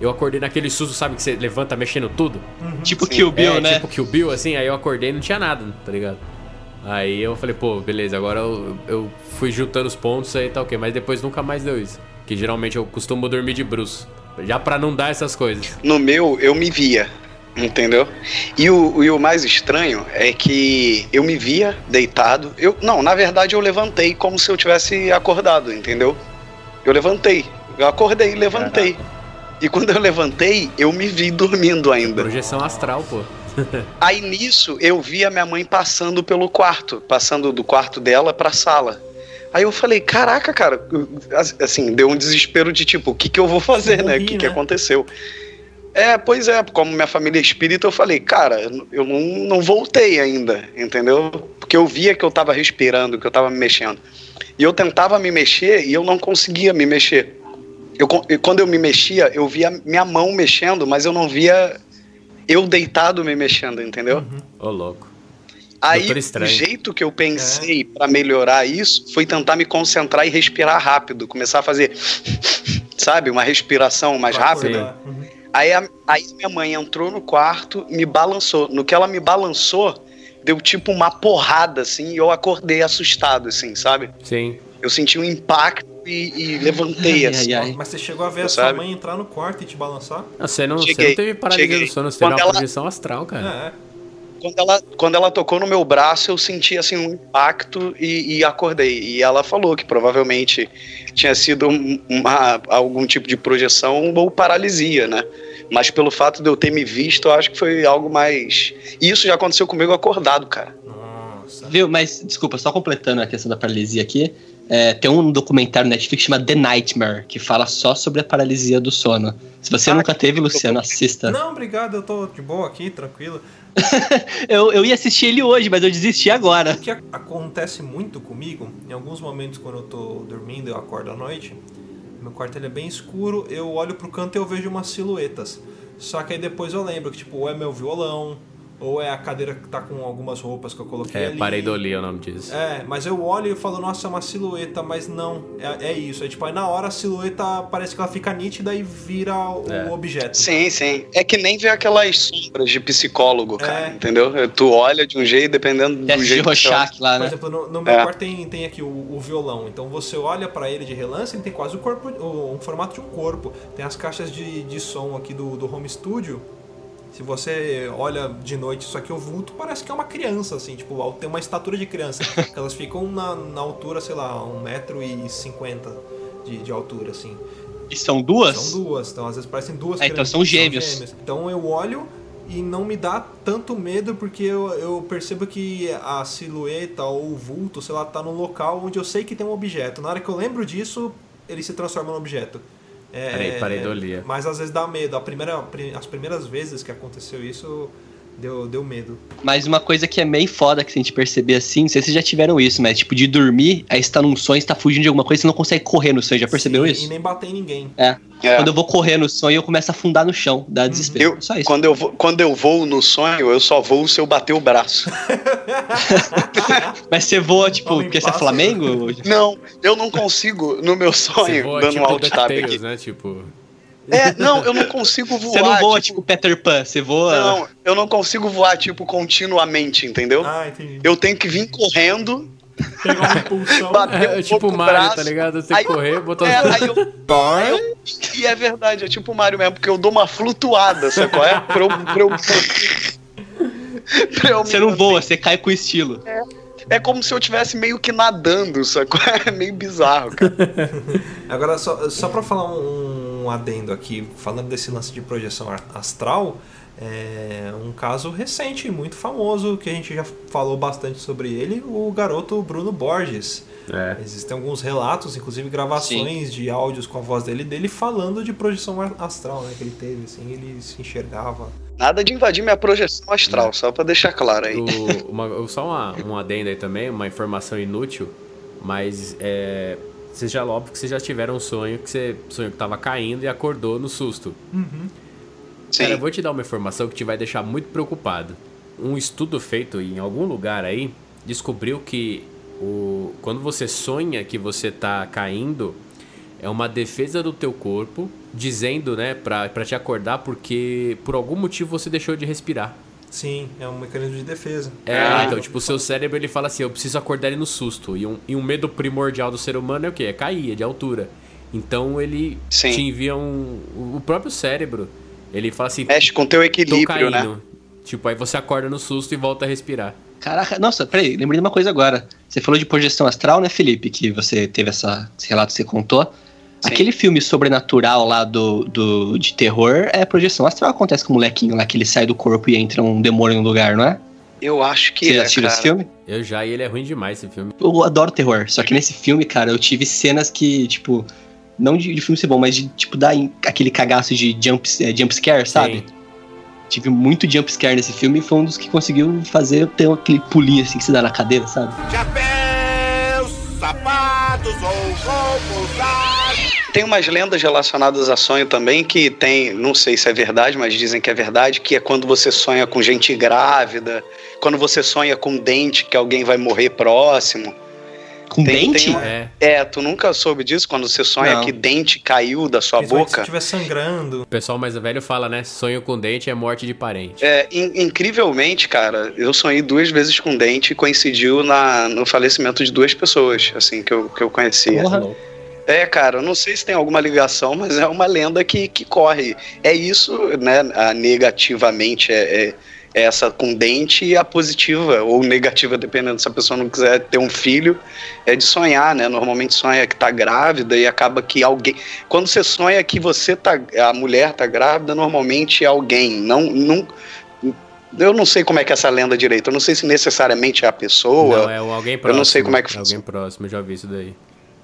Speaker 2: eu acordei naquele susto, sabe, que você levanta mexendo tudo?
Speaker 4: Tipo Kill Bill,
Speaker 2: é,
Speaker 4: né?
Speaker 2: Tipo que o Bill, assim, aí eu acordei e não tinha nada, tá ligado? Aí eu falei, pô, beleza, agora eu, eu fui juntando os pontos aí tá ok, mas depois nunca mais deu isso. Que geralmente eu costumo dormir de bruxo. Já pra não dar essas coisas.
Speaker 3: No meu, eu me via, entendeu? E o, e o mais estranho é que eu me via deitado. Eu, não, na verdade eu levantei como se eu tivesse acordado, entendeu? Eu levantei. Eu acordei e levantei. E quando eu levantei, eu me vi dormindo ainda.
Speaker 2: Projeção astral, pô.
Speaker 3: Aí nisso eu vi a minha mãe passando pelo quarto, passando do quarto dela pra sala. Aí eu falei, caraca, cara, assim, deu um desespero de tipo, o que que eu vou fazer, né? O que que
Speaker 1: né?
Speaker 3: aconteceu? É, pois é, como minha família é espírita, eu falei, cara, eu não, não voltei ainda, entendeu? Porque eu via que eu tava respirando, que eu tava me mexendo. E eu tentava me mexer e eu não conseguia me mexer. Eu, e quando eu me mexia, eu via minha mão mexendo, mas eu não via eu deitado me mexendo, entendeu?
Speaker 2: Ô, louco.
Speaker 3: Aí, o jeito que eu pensei pra melhorar isso foi tentar me concentrar e respirar rápido, começar a fazer, sabe, uma respiração mais rápida.
Speaker 1: Uhum.
Speaker 3: Aí, a, aí minha mãe entrou no quarto, me balançou. No que ela me balançou, deu tipo uma porrada, assim, e eu acordei assustado, assim, sabe?
Speaker 2: Sim.
Speaker 3: Eu senti um impacto e, e levantei,
Speaker 4: Ai,
Speaker 3: assim.
Speaker 4: ai, ai.
Speaker 1: Mas você chegou a ver a
Speaker 3: Sabe?
Speaker 1: sua mãe entrar no quarto e te balançar?
Speaker 2: Ah, Você não, você
Speaker 3: Cheguei,
Speaker 2: não teve paralisia
Speaker 3: cheguei.
Speaker 2: do sono, você teve
Speaker 3: Quando
Speaker 2: uma
Speaker 3: ela-
Speaker 2: projeção astral, cara.
Speaker 1: É,
Speaker 3: Quando ela, quando ela tocou no meu braço, eu senti assim um impacto e, e acordei. E ela falou que provavelmente tinha sido um- uma, algum tipo de projeção ou paralisia, né? Mas pelo fato de eu ter me visto, eu acho que foi algo mais. E isso já aconteceu comigo acordado, cara.
Speaker 1: nossa.
Speaker 4: Viu? Mas, desculpa, só completando a questão da paralisia aqui. É, tem um documentário na Netflix chamado The Nightmare, que fala só sobre a paralisia do sono. Se você
Speaker 3: Ah,
Speaker 4: nunca teve, Luciano, assista.
Speaker 1: Não, obrigado, eu tô de boa aqui, tranquilo.
Speaker 4: Eu, eu ia assistir ele hoje, mas eu desisti agora.
Speaker 1: O que acontece muito comigo, em alguns momentos quando eu tô dormindo, eu acordo à noite, meu quarto ele é bem escuro, eu olho pro canto e eu vejo umas silhuetas. Só que aí depois eu lembro que, tipo, ou é meu violão, ou é a cadeira que tá com algumas roupas que eu coloquei
Speaker 2: É,
Speaker 1: ali.
Speaker 2: pareidolia é o nome disso.
Speaker 1: É, mas eu olho e falo, nossa, é uma silhueta, mas não, é, é isso. É tipo, aí na hora a silhueta parece que ela fica nítida e vira o
Speaker 2: É.
Speaker 1: objeto.
Speaker 3: Sim, sim. É que nem ver aquelas sombras de psicólogo, cara.
Speaker 1: É.
Speaker 3: Entendeu? Tu olha de um jeito, dependendo do jeito que
Speaker 4: lá,
Speaker 1: Por
Speaker 4: né?
Speaker 1: exemplo, no, no meu
Speaker 3: É.
Speaker 1: quarto tem, tem aqui o, o violão. Então você olha pra ele de relance, ele tem quase o corpo, o, um formato de um corpo. Tem as caixas de, de som aqui do, do home studio. Se você olha de noite isso aqui, o vulto parece que é uma criança, assim, tipo, tem uma estatura de criança. elas ficam na, na altura, sei lá, 1,50m de, de altura, assim.
Speaker 4: E são duas?
Speaker 1: São duas, então às vezes parecem duas
Speaker 4: Ah, então
Speaker 1: crianças,
Speaker 4: são gêmeos.
Speaker 1: Então eu olho e não me dá tanto medo porque eu, eu percebo que a silhueta ou o vulto, sei lá, tá num local onde eu sei que tem um objeto. Na hora que eu lembro disso, ele se transforma num objeto. É,
Speaker 2: Parei- pareidolia.
Speaker 1: Mas às vezes dá medo. A primeira, as primeiras vezes que aconteceu isso, deu, deu medo.
Speaker 4: Mas uma coisa que é meio foda que se a gente perceber assim, não sei se vocês já tiveram isso, mas tipo, de dormir, aí você tá num sonho, você tá fugindo de alguma coisa, você não consegue correr no sonho, já percebeu
Speaker 1: Sim,
Speaker 4: isso?
Speaker 1: E nem bater em ninguém.
Speaker 4: É.
Speaker 3: É.
Speaker 4: Quando eu vou correr no sonho, eu começo a afundar no chão, dá desespero.
Speaker 3: Eu,
Speaker 4: Só isso.
Speaker 3: quando, eu vou, quando eu vou no sonho, eu só vou se eu bater o braço.
Speaker 4: Mas você voa, tipo, porque você é. Flamengo?
Speaker 3: Não, eu não consigo no meu sonho,
Speaker 2: voa
Speaker 3: dando
Speaker 2: tipo
Speaker 3: um alt tab
Speaker 2: DuckTales,
Speaker 3: aqui.
Speaker 2: né? Tipo.
Speaker 3: É, não, eu não consigo voar.
Speaker 4: Você não voa, tipo, Peter Pan, você voa.
Speaker 3: Não, eu não consigo voar, tipo, continuamente, entendeu?
Speaker 1: Ah, entendi.
Speaker 3: Eu tenho que vir correndo,
Speaker 1: Pegar uma impulsão.
Speaker 3: bater um
Speaker 2: É tipo
Speaker 3: o
Speaker 2: Mario,
Speaker 3: braço,
Speaker 2: tá ligado? Você
Speaker 3: aí-
Speaker 2: correr, botar
Speaker 3: É,
Speaker 2: os...
Speaker 3: aí eu, aí eu- E é verdade, é tipo o Mario mesmo, porque eu dou uma flutuada, sabe qual é? Pra eu, pra eu, pra eu
Speaker 4: Você não voa, você cai com estilo.
Speaker 3: É como se eu estivesse meio que nadando, sacou? É meio bizarro, cara.
Speaker 1: Agora, só, só pra falar um, um adendo aqui, falando desse lance de projeção astral, é um caso recente, muito famoso, que a gente já falou bastante sobre ele, o garoto Bruno Borges.
Speaker 2: É.
Speaker 1: Existem alguns relatos, inclusive gravações de áudios com a voz dele, dele falando de projeção astral, né, que ele teve, assim, ele se enxergava.
Speaker 3: Nada de invadir minha projeção astral, só pra deixar claro aí.
Speaker 2: O- uma- só uma, um adendo aí também, uma informação inútil, mas é, vocês já, óbvio que vocês já tiveram um sonho que você sonhou que tava caindo e acordou no susto.
Speaker 3: Sim.
Speaker 2: Cara, eu vou te dar uma informação que te vai deixar muito preocupado. Um estudo feito em algum lugar aí descobriu que o, quando você sonha que você tá caindo, é uma defesa do teu corpo dizendo, né, pra, pra te acordar porque por algum motivo você deixou de respirar.
Speaker 1: Sim, é um mecanismo de defesa.
Speaker 2: É,
Speaker 3: Ah.
Speaker 2: então, tipo, o seu cérebro ele fala assim: eu preciso acordar ele no susto. E um, e um medo primordial do ser humano é o quê? É cair, é de altura. Então ele
Speaker 3: Sim.
Speaker 2: te envia um. O próprio cérebro, ele fala assim:
Speaker 3: Mexe com teu equilíbrio, né?
Speaker 2: caindo. Tipo, aí você acorda no susto e volta a respirar.
Speaker 4: Caraca, nossa, peraí, lembrei de uma coisa agora. Você falou de projeção astral, né, Felipe? Que você teve essa, esse relato que você contou.
Speaker 3: Sim.
Speaker 4: Aquele filme sobrenatural lá do, do, de terror é projeção astral. Acontece com o molequinho lá que ele sai do corpo e entra um demônio no lugar, não é?
Speaker 3: Eu acho que
Speaker 4: Você já
Speaker 3: é,
Speaker 4: assistiu esse filme?
Speaker 2: Eu já, e ele é ruim demais esse filme.
Speaker 4: Eu adoro terror. Só que nesse filme, cara, eu tive cenas que, tipo, não de, de filme ser bom, mas de, tipo, dar aquele cagaço de jump, é, jump scare, sabe?
Speaker 2: Sim.
Speaker 4: Tive muito jump scare nesse filme e foi um dos que conseguiu fazer ter aquele pulinho assim que se dá na cadeira, sabe?
Speaker 6: Chapéus, sapatos ou roupas.
Speaker 3: Tem umas lendas relacionadas a sonho também que tem, não sei se é verdade, mas dizem que é verdade, que é quando você sonha com gente grávida, quando você sonha com dente que alguém vai morrer próximo.
Speaker 4: Com
Speaker 3: Tem-
Speaker 4: dente?
Speaker 3: tem uma-
Speaker 2: É.
Speaker 3: É, tu nunca soube disso quando você sonha
Speaker 4: Não.
Speaker 3: que dente caiu da sua
Speaker 1: Principalmente se
Speaker 3: boca?
Speaker 1: estiver sangrando.
Speaker 2: O pessoal mais velho fala, né? Sonho com dente é morte de parente.
Speaker 3: É, in- incrivelmente, cara, eu sonhei duas vezes com dente e coincidiu na, no falecimento de duas pessoas, assim, que eu, que eu conhecia.
Speaker 4: Porra.
Speaker 3: É, cara, eu não sei se tem alguma ligação, mas é uma lenda que, que corre. É isso, né, a negativamente é, é- é essa com dente e a positiva, ou negativa, dependendo se a pessoa não quiser ter um filho, é de sonhar, né? Normalmente sonha que tá grávida e acaba que alguém... Quando você sonha que você tá... a mulher tá grávida, normalmente é alguém, não... não eu não sei como é que é essa lenda direito, eu não sei se necessariamente é a pessoa.
Speaker 2: Não, é alguém próximo.
Speaker 3: não sei como é que
Speaker 2: Alguém próximo, eu já vi isso daí.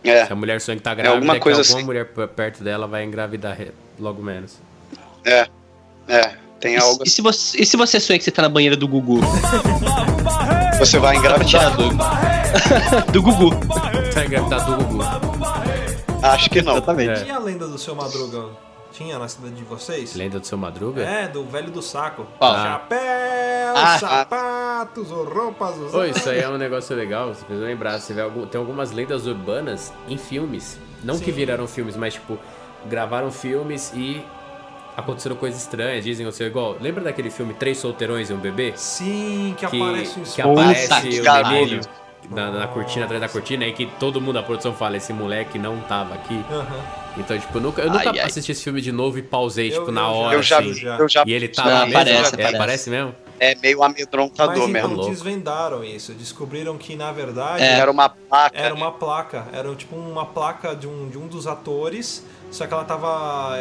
Speaker 3: É.
Speaker 2: Se a mulher sonha que tá grávida,
Speaker 3: alguma
Speaker 2: é que
Speaker 3: coisa
Speaker 2: alguma
Speaker 3: assim.
Speaker 2: mulher perto dela vai engravidar logo menos.
Speaker 3: É, tem
Speaker 4: E,
Speaker 3: algo.
Speaker 4: e se você, e se você sonha que você tá na banheira do Gugu?
Speaker 3: Você vai engravidar?
Speaker 4: dúvida. do Gugu.
Speaker 2: Vai engravidar do Gugu.
Speaker 3: Acho que não.
Speaker 4: Exatamente.
Speaker 1: E a lenda do seu Madruga? Tinha na cidade de vocês?
Speaker 2: Lenda do seu Madruga?
Speaker 1: É, do velho do saco.
Speaker 4: Ó.
Speaker 1: Chapéu,
Speaker 4: Ah.
Speaker 1: sapatos, ou roupas usadas.
Speaker 2: Isso aí é um negócio legal, você precisa lembrar. Você vê algum- tem algumas lendas urbanas em filmes. Não que
Speaker 1: Sim.
Speaker 2: viraram filmes, mas tipo, gravaram filmes e aconteceram coisas estranhas. Dizem, ou seja, igual. Lembra daquele filme Três Solteirões e um Bebê?
Speaker 1: Sim, que,
Speaker 2: Que,
Speaker 1: aparece um
Speaker 2: que
Speaker 1: espelho.
Speaker 2: aparece
Speaker 4: que
Speaker 2: o na, na cortina, atrás da cortina, e que todo mundo da produção fala: esse moleque não tava aqui.
Speaker 1: Aham.
Speaker 2: Então, tipo, eu nunca, eu nunca
Speaker 4: Ai, ai.
Speaker 2: assisti esse filme de novo e pausei,
Speaker 1: Eu-
Speaker 2: tipo,
Speaker 1: eu
Speaker 2: na
Speaker 1: já-
Speaker 2: hora.
Speaker 3: Eu já,
Speaker 2: assim.
Speaker 1: já.
Speaker 3: eu já.
Speaker 2: E ele tá
Speaker 4: Não,
Speaker 2: lá mesmo.
Speaker 4: aparece,
Speaker 2: é,
Speaker 4: aparece.
Speaker 2: aparece mesmo?
Speaker 3: É meio amedrontador
Speaker 1: Mas
Speaker 3: mesmo.
Speaker 1: então
Speaker 2: louco.
Speaker 1: desvendaram isso. Descobriram que, na verdade,
Speaker 4: É.
Speaker 3: Era uma placa.
Speaker 1: era uma placa. Era tipo uma placa de um, de um dos atores. Só que ela tava.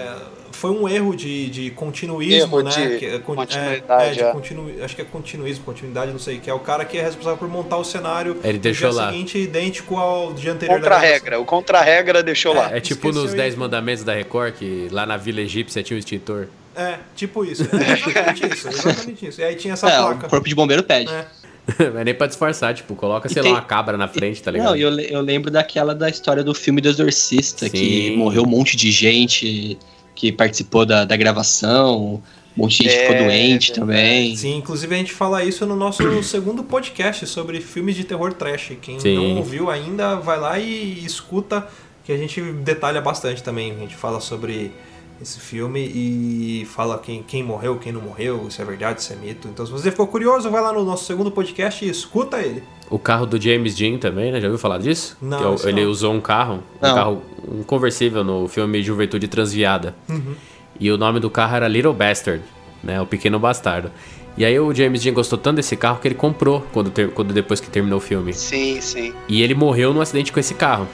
Speaker 1: É, Foi um erro de, de continuismo,
Speaker 3: Erro
Speaker 1: né?
Speaker 3: de
Speaker 1: que é con-
Speaker 3: continuidade,
Speaker 1: É, é, de
Speaker 3: é.
Speaker 1: continu- acho que é continuismo, continuidade, não sei. Que é o cara que é responsável por montar o cenário
Speaker 2: Ele
Speaker 1: do
Speaker 2: deixou
Speaker 1: dia
Speaker 2: lá.
Speaker 1: seguinte idêntico ao dia anterior. da
Speaker 3: Contra-regra. O contra-regra deixou lá.
Speaker 2: É tipo
Speaker 1: Esqueceu
Speaker 2: nos
Speaker 1: e-
Speaker 2: 10 mandamentos da Record, que lá na Vila Egípcia tinha um extintor.
Speaker 1: É, tipo isso. É exatamente isso. Exatamente isso. E aí tinha essa
Speaker 4: É, o
Speaker 1: placa.
Speaker 4: corpo de bombeiro pede.
Speaker 1: É.
Speaker 2: Não é nem pra disfarçar, tipo, coloca, sei
Speaker 4: tem-
Speaker 2: lá, uma cabra na frente, tá ligado?
Speaker 4: Não, e eu, eu lembro daquela da história do filme do Exorcista, que
Speaker 2: Sim.
Speaker 4: morreu um monte de gente que participou da, da gravação, um monte de gente ficou
Speaker 3: É,
Speaker 4: doente
Speaker 3: é,
Speaker 4: também.
Speaker 1: Sim, inclusive a gente fala isso no nosso segundo podcast sobre filmes de terror trash. Quem
Speaker 2: Sim.
Speaker 1: não ouviu ainda, vai lá e escuta, que a gente detalha bastante também. A gente fala sobre esse filme e fala quem, quem morreu, quem não morreu, se é verdade, se é mito. Então, se você ficou curioso, vai lá no nosso segundo podcast e escuta ele.
Speaker 2: O carro do James Dean também, né? Já ouviu falar disso?
Speaker 1: Não,
Speaker 2: Que é ele
Speaker 1: não.
Speaker 2: usou um carro, um
Speaker 4: Não.
Speaker 2: carro, um conversível no filme Juventude Transviada.
Speaker 1: Uhum.
Speaker 2: E o nome do carro era Little Bastard, né? O Pequeno Bastardo. E aí o James Dean gostou tanto desse carro que ele comprou quando, ter- quando depois que terminou o filme.
Speaker 3: Sim, sim.
Speaker 2: E ele morreu num acidente com esse carro.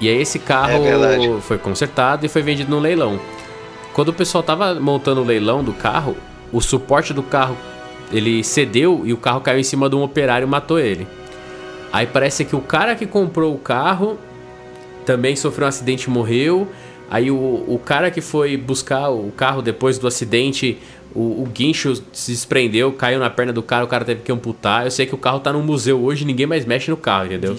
Speaker 2: E aí esse carro
Speaker 3: É
Speaker 2: foi consertado e foi vendido no leilão. Quando o pessoal tava montando o leilão do carro, o suporte do carro ele cedeu e o carro caiu em cima de um operário e matou ele. Aí parece que o cara que comprou o carro também sofreu um acidente e morreu. Aí o, o cara que foi buscar o carro depois do acidente, o, o guincho se desprendeu, caiu na perna do cara, o cara teve que amputar. Eu sei que o carro tá no museu hoje, ninguém mais mexe no carro, entendeu?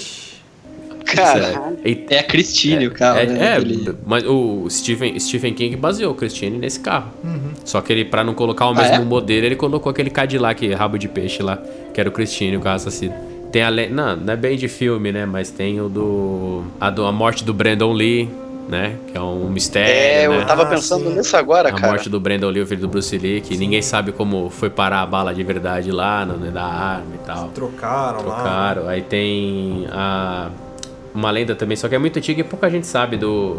Speaker 3: Cara,
Speaker 2: E-
Speaker 4: É a Christine o carro,
Speaker 2: é,
Speaker 4: né?
Speaker 2: é, mas o Stephen, Stephen King baseou o Christine nesse carro.
Speaker 1: Uhum.
Speaker 2: Só que ele, pra não colocar o
Speaker 4: Ah,
Speaker 2: mesmo
Speaker 4: é?
Speaker 2: modelo, ele colocou aquele Cadillac rabo de peixe lá, que era o Christine, o carro assassino. Tem a le... Não, não é bem de filme, né? Mas tem o do. A, do... a morte do Brandon Lee, né? Que é um mistério.
Speaker 3: é,
Speaker 2: né?
Speaker 3: eu tava
Speaker 1: Ah,
Speaker 3: pensando
Speaker 1: sim.
Speaker 3: nisso agora,
Speaker 2: A
Speaker 3: cara.
Speaker 2: morte do Brandon Lee, o filho do Bruce Lee, que ninguém sabe como foi parar a bala de verdade lá, no, da arma e tal.
Speaker 1: Trocaram, lá.
Speaker 2: Trocaram. Aí tem a, uma lenda também, só que é muito antiga e pouca gente sabe do,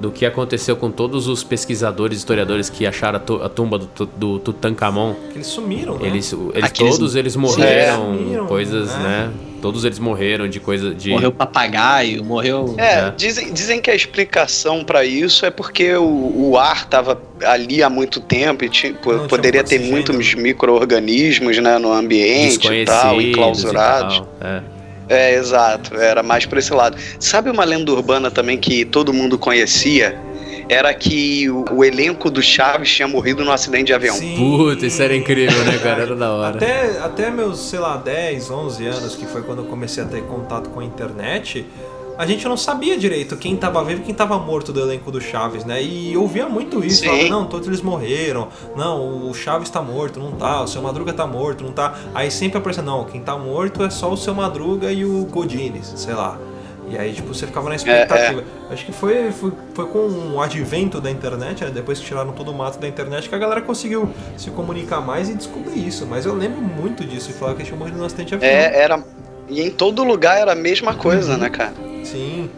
Speaker 2: do que aconteceu com todos os pesquisadores, historiadores que acharam a, tu- a tumba do, do Tutankhamon.
Speaker 1: Eles sumiram, né?
Speaker 2: Eles, eles
Speaker 4: Aqueles-
Speaker 2: todos eles morreram,
Speaker 1: sumiram,
Speaker 2: coisas,
Speaker 1: né?
Speaker 2: né? Todos eles morreram de coisa de
Speaker 4: Morreu papagaio, morreu.
Speaker 3: É,
Speaker 2: É.
Speaker 3: Dizem, dizem que a explicação pra isso é porque o, o ar tava ali há muito tempo e ti- po-
Speaker 1: Não
Speaker 3: poderia ter muitos micro-organismos né, no ambiente e tal,
Speaker 2: desconhecidos e
Speaker 3: enclausurados.
Speaker 2: tal. É.
Speaker 3: É, exato, era mais pra esse lado. Sabe uma lenda urbana também que todo mundo conhecia? Era que o, o elenco do Chaves tinha morrido num acidente de avião.
Speaker 1: Sim.
Speaker 2: Puta, isso era incrível, né, cara? Era da hora.
Speaker 1: Até, até meus, sei lá, 10, 11 anos, que foi quando eu comecei a ter contato com a internet, a gente não sabia direito quem tava vivo e quem tava morto do elenco do Chaves, né? E eu ouvia muito isso,
Speaker 3: Sim.
Speaker 1: falava, não, todos eles morreram, não, o Chaves tá morto, não tá, o seu Madruga tá morto, não tá. Aí sempre aparecia, não, quem tá morto é só o seu Madruga e o Godines, sei lá. E aí, tipo, você ficava na expectativa. Acho que foi, foi, foi com o advento da internet, né? Depois que tiraram todo o mato da internet, que a galera conseguiu se comunicar mais e descobrir isso. Mas eu lembro muito disso, e falava que tinha morrido no acidente avião.
Speaker 3: É, era. E em todo lugar era a mesma coisa, né, cara?
Speaker 1: Sim.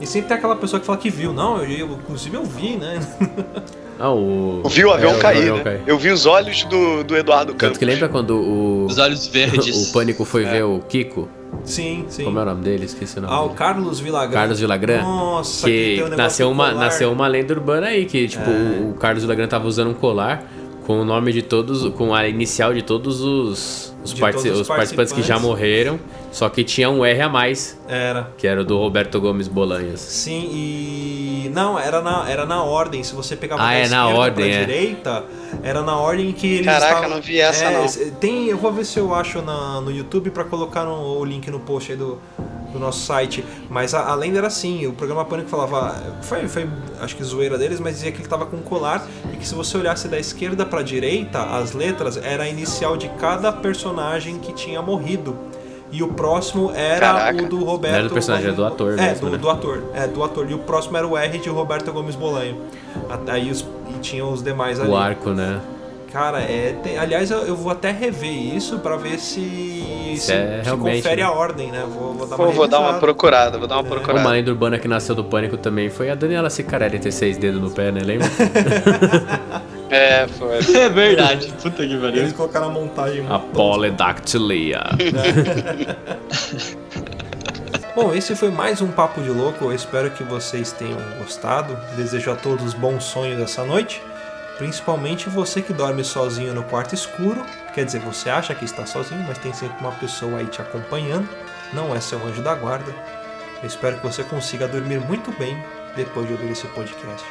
Speaker 1: E sempre tem aquela pessoa que fala que viu. Não, eu, eu- inclusive eu vi, né?
Speaker 2: Ah, o.
Speaker 3: Eu vi o avião
Speaker 2: é,
Speaker 3: cair,
Speaker 2: avião
Speaker 3: né?
Speaker 2: cair.
Speaker 3: Eu vi os olhos do, do Eduardo Campos.
Speaker 2: Tanto que lembra quando o.
Speaker 4: Os olhos verdes.
Speaker 2: o Pânico foi ver o Kiko?
Speaker 1: Sim, sim.
Speaker 2: Como é o nome dele? Esqueci o nome.
Speaker 1: Ah, o
Speaker 2: dele.
Speaker 1: Carlos Villagrán.
Speaker 2: Carlos Villagrán.
Speaker 1: Nossa,
Speaker 2: que
Speaker 1: tem um
Speaker 2: nasceu uma, nasceu uma lenda urbana aí, que tipo, o Carlos Villagrán tava usando um colar com o nome de todos, com a inicial de todos os, os,
Speaker 1: De
Speaker 2: partici-
Speaker 1: todos os
Speaker 2: os participantes que já
Speaker 1: participantes.
Speaker 2: morreram, só que tinha um R a mais,
Speaker 1: Era.
Speaker 2: que era o do Roberto Gomes Bolanhas.
Speaker 1: Sim, e. Não, era na, era na ordem. Se você pegava
Speaker 2: Ah,
Speaker 1: da
Speaker 2: é na
Speaker 1: esquerda
Speaker 2: ordem,
Speaker 1: pra
Speaker 2: é.
Speaker 1: direita, era na ordem que eles.
Speaker 3: Caraca,
Speaker 1: estavam-
Speaker 3: não vi essa,
Speaker 1: É,
Speaker 3: não.
Speaker 1: Tem, eu vou ver se eu acho na, no YouTube pra colocar no, o link no post aí do, do nosso site. Mas a, a lenda era assim: o programa Pânico falava. Foi, foi, acho que zoeira deles, mas dizia que ele tava com colar e que se você olhasse da esquerda pra direita, as letras era a inicial de cada personagem que tinha morrido. E o próximo era
Speaker 3: Caraca.
Speaker 1: o do Roberto.
Speaker 2: Não era do personagem, era do
Speaker 1: Gomes-
Speaker 2: ator
Speaker 1: É,
Speaker 2: mesmo,
Speaker 1: do,
Speaker 2: né?
Speaker 1: do ator. É, do ator. E o próximo era o R de Roberto Gomes Bolanho. Até Aí os, e tinha os demais ali.
Speaker 2: O arco, né?
Speaker 1: Cara, é. tem- aliás, eu, eu vou até rever isso pra ver se. Se,
Speaker 2: é
Speaker 1: se
Speaker 2: realmente,
Speaker 1: confere
Speaker 2: né?
Speaker 1: a ordem, né? Vou, vou dar
Speaker 3: Pô,
Speaker 1: uma
Speaker 3: vou dar uma procurada, vou dar uma
Speaker 1: É.
Speaker 3: procurada.
Speaker 2: Uma lenda urbana que nasceu do Pânico também foi a Daniela Cicarelli ter seis dedos no pé, né? Lembra?
Speaker 3: É, foi.
Speaker 4: É verdade. Puta que pariu.
Speaker 1: Eles colocaram a montagem.
Speaker 2: a polidactilia.
Speaker 1: Bom, esse foi mais um Papo de Louco. Eu espero que vocês tenham gostado. Desejo a todos bons sonhos essa noite. Principalmente você que dorme sozinho no quarto escuro. Quer dizer, você acha que está sozinho, mas tem sempre uma pessoa aí te acompanhando. Não é seu anjo da guarda. Eu espero que você consiga dormir muito bem depois de ouvir esse podcast.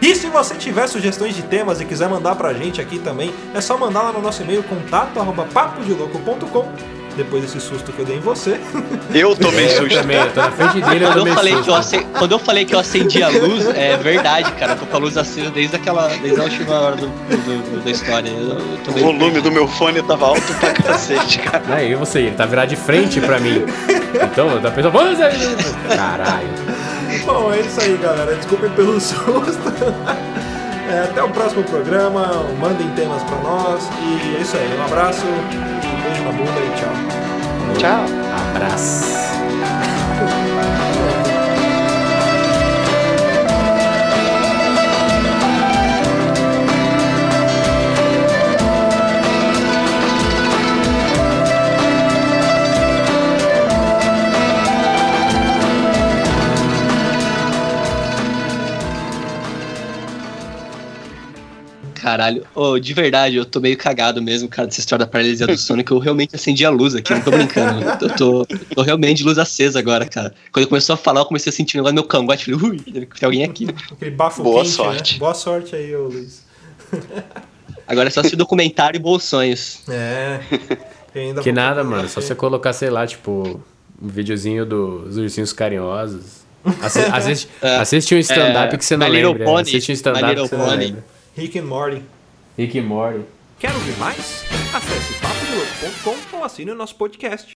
Speaker 1: E se você tiver sugestões de temas e quiser mandar pra gente aqui também, é só mandar lá no nosso e-mail contato arroba papodelouco.com. Depois desse susto que eu dei em você.
Speaker 3: Eu tomei
Speaker 2: Eu
Speaker 3: susto.
Speaker 2: também, eu tô na frente dele, eu
Speaker 4: Quando eu, falei
Speaker 2: susto.
Speaker 4: que eu ace- Quando eu falei que eu acendi a luz, é verdade, cara. Eu tô com a luz acesa desde, aquela, desde a última hora do, do- do- da história. Eu, eu tô
Speaker 3: O volume do meu fone tava alto pra cacete, cara.
Speaker 2: Não, e você, ele tá virado de frente pra mim. Então, eu pensando, vamos aí. Caralho.
Speaker 1: Bom, é isso aí, galera. Desculpem pelo susto. É, até o próximo programa. Mandem temas pra nós. E é isso aí. Um abraço, beijo na bunda e tchau.
Speaker 3: Tchau.
Speaker 2: Abraço.
Speaker 4: Caralho. Ô, de verdade, eu tô meio cagado mesmo, cara, dessa história da paralisia do sono, que eu realmente acendi a luz aqui, não tô brincando. Eu tô, tô realmente de luz acesa agora, cara. Quando ele começou a falar, eu comecei a sentir um negócio no meu cangote. Falei, ui, tem alguém aqui.
Speaker 1: Aquele bafo
Speaker 3: Boa
Speaker 1: quente,
Speaker 3: sorte.
Speaker 1: Né? Boa sorte aí, ô Luiz.
Speaker 4: Agora é só assistir documentário e bons sonhos.
Speaker 1: É.
Speaker 2: Que nada, mano. Só você colocar, sei lá, tipo, um videozinho dos ursinhos carinhosos. Assi- Assiste,
Speaker 4: É.
Speaker 2: assiste um stand-up
Speaker 4: É,
Speaker 2: que você não
Speaker 4: My Little
Speaker 2: lembra.
Speaker 4: Pony.
Speaker 2: Assiste um stand-up que
Speaker 4: Little
Speaker 2: você não
Speaker 4: Pony.
Speaker 2: lembra.
Speaker 1: Rick and Morty.
Speaker 2: Rick e Morty.
Speaker 1: Quer ouvir mais? Acesse papodelouco.com ou assine o nosso podcast.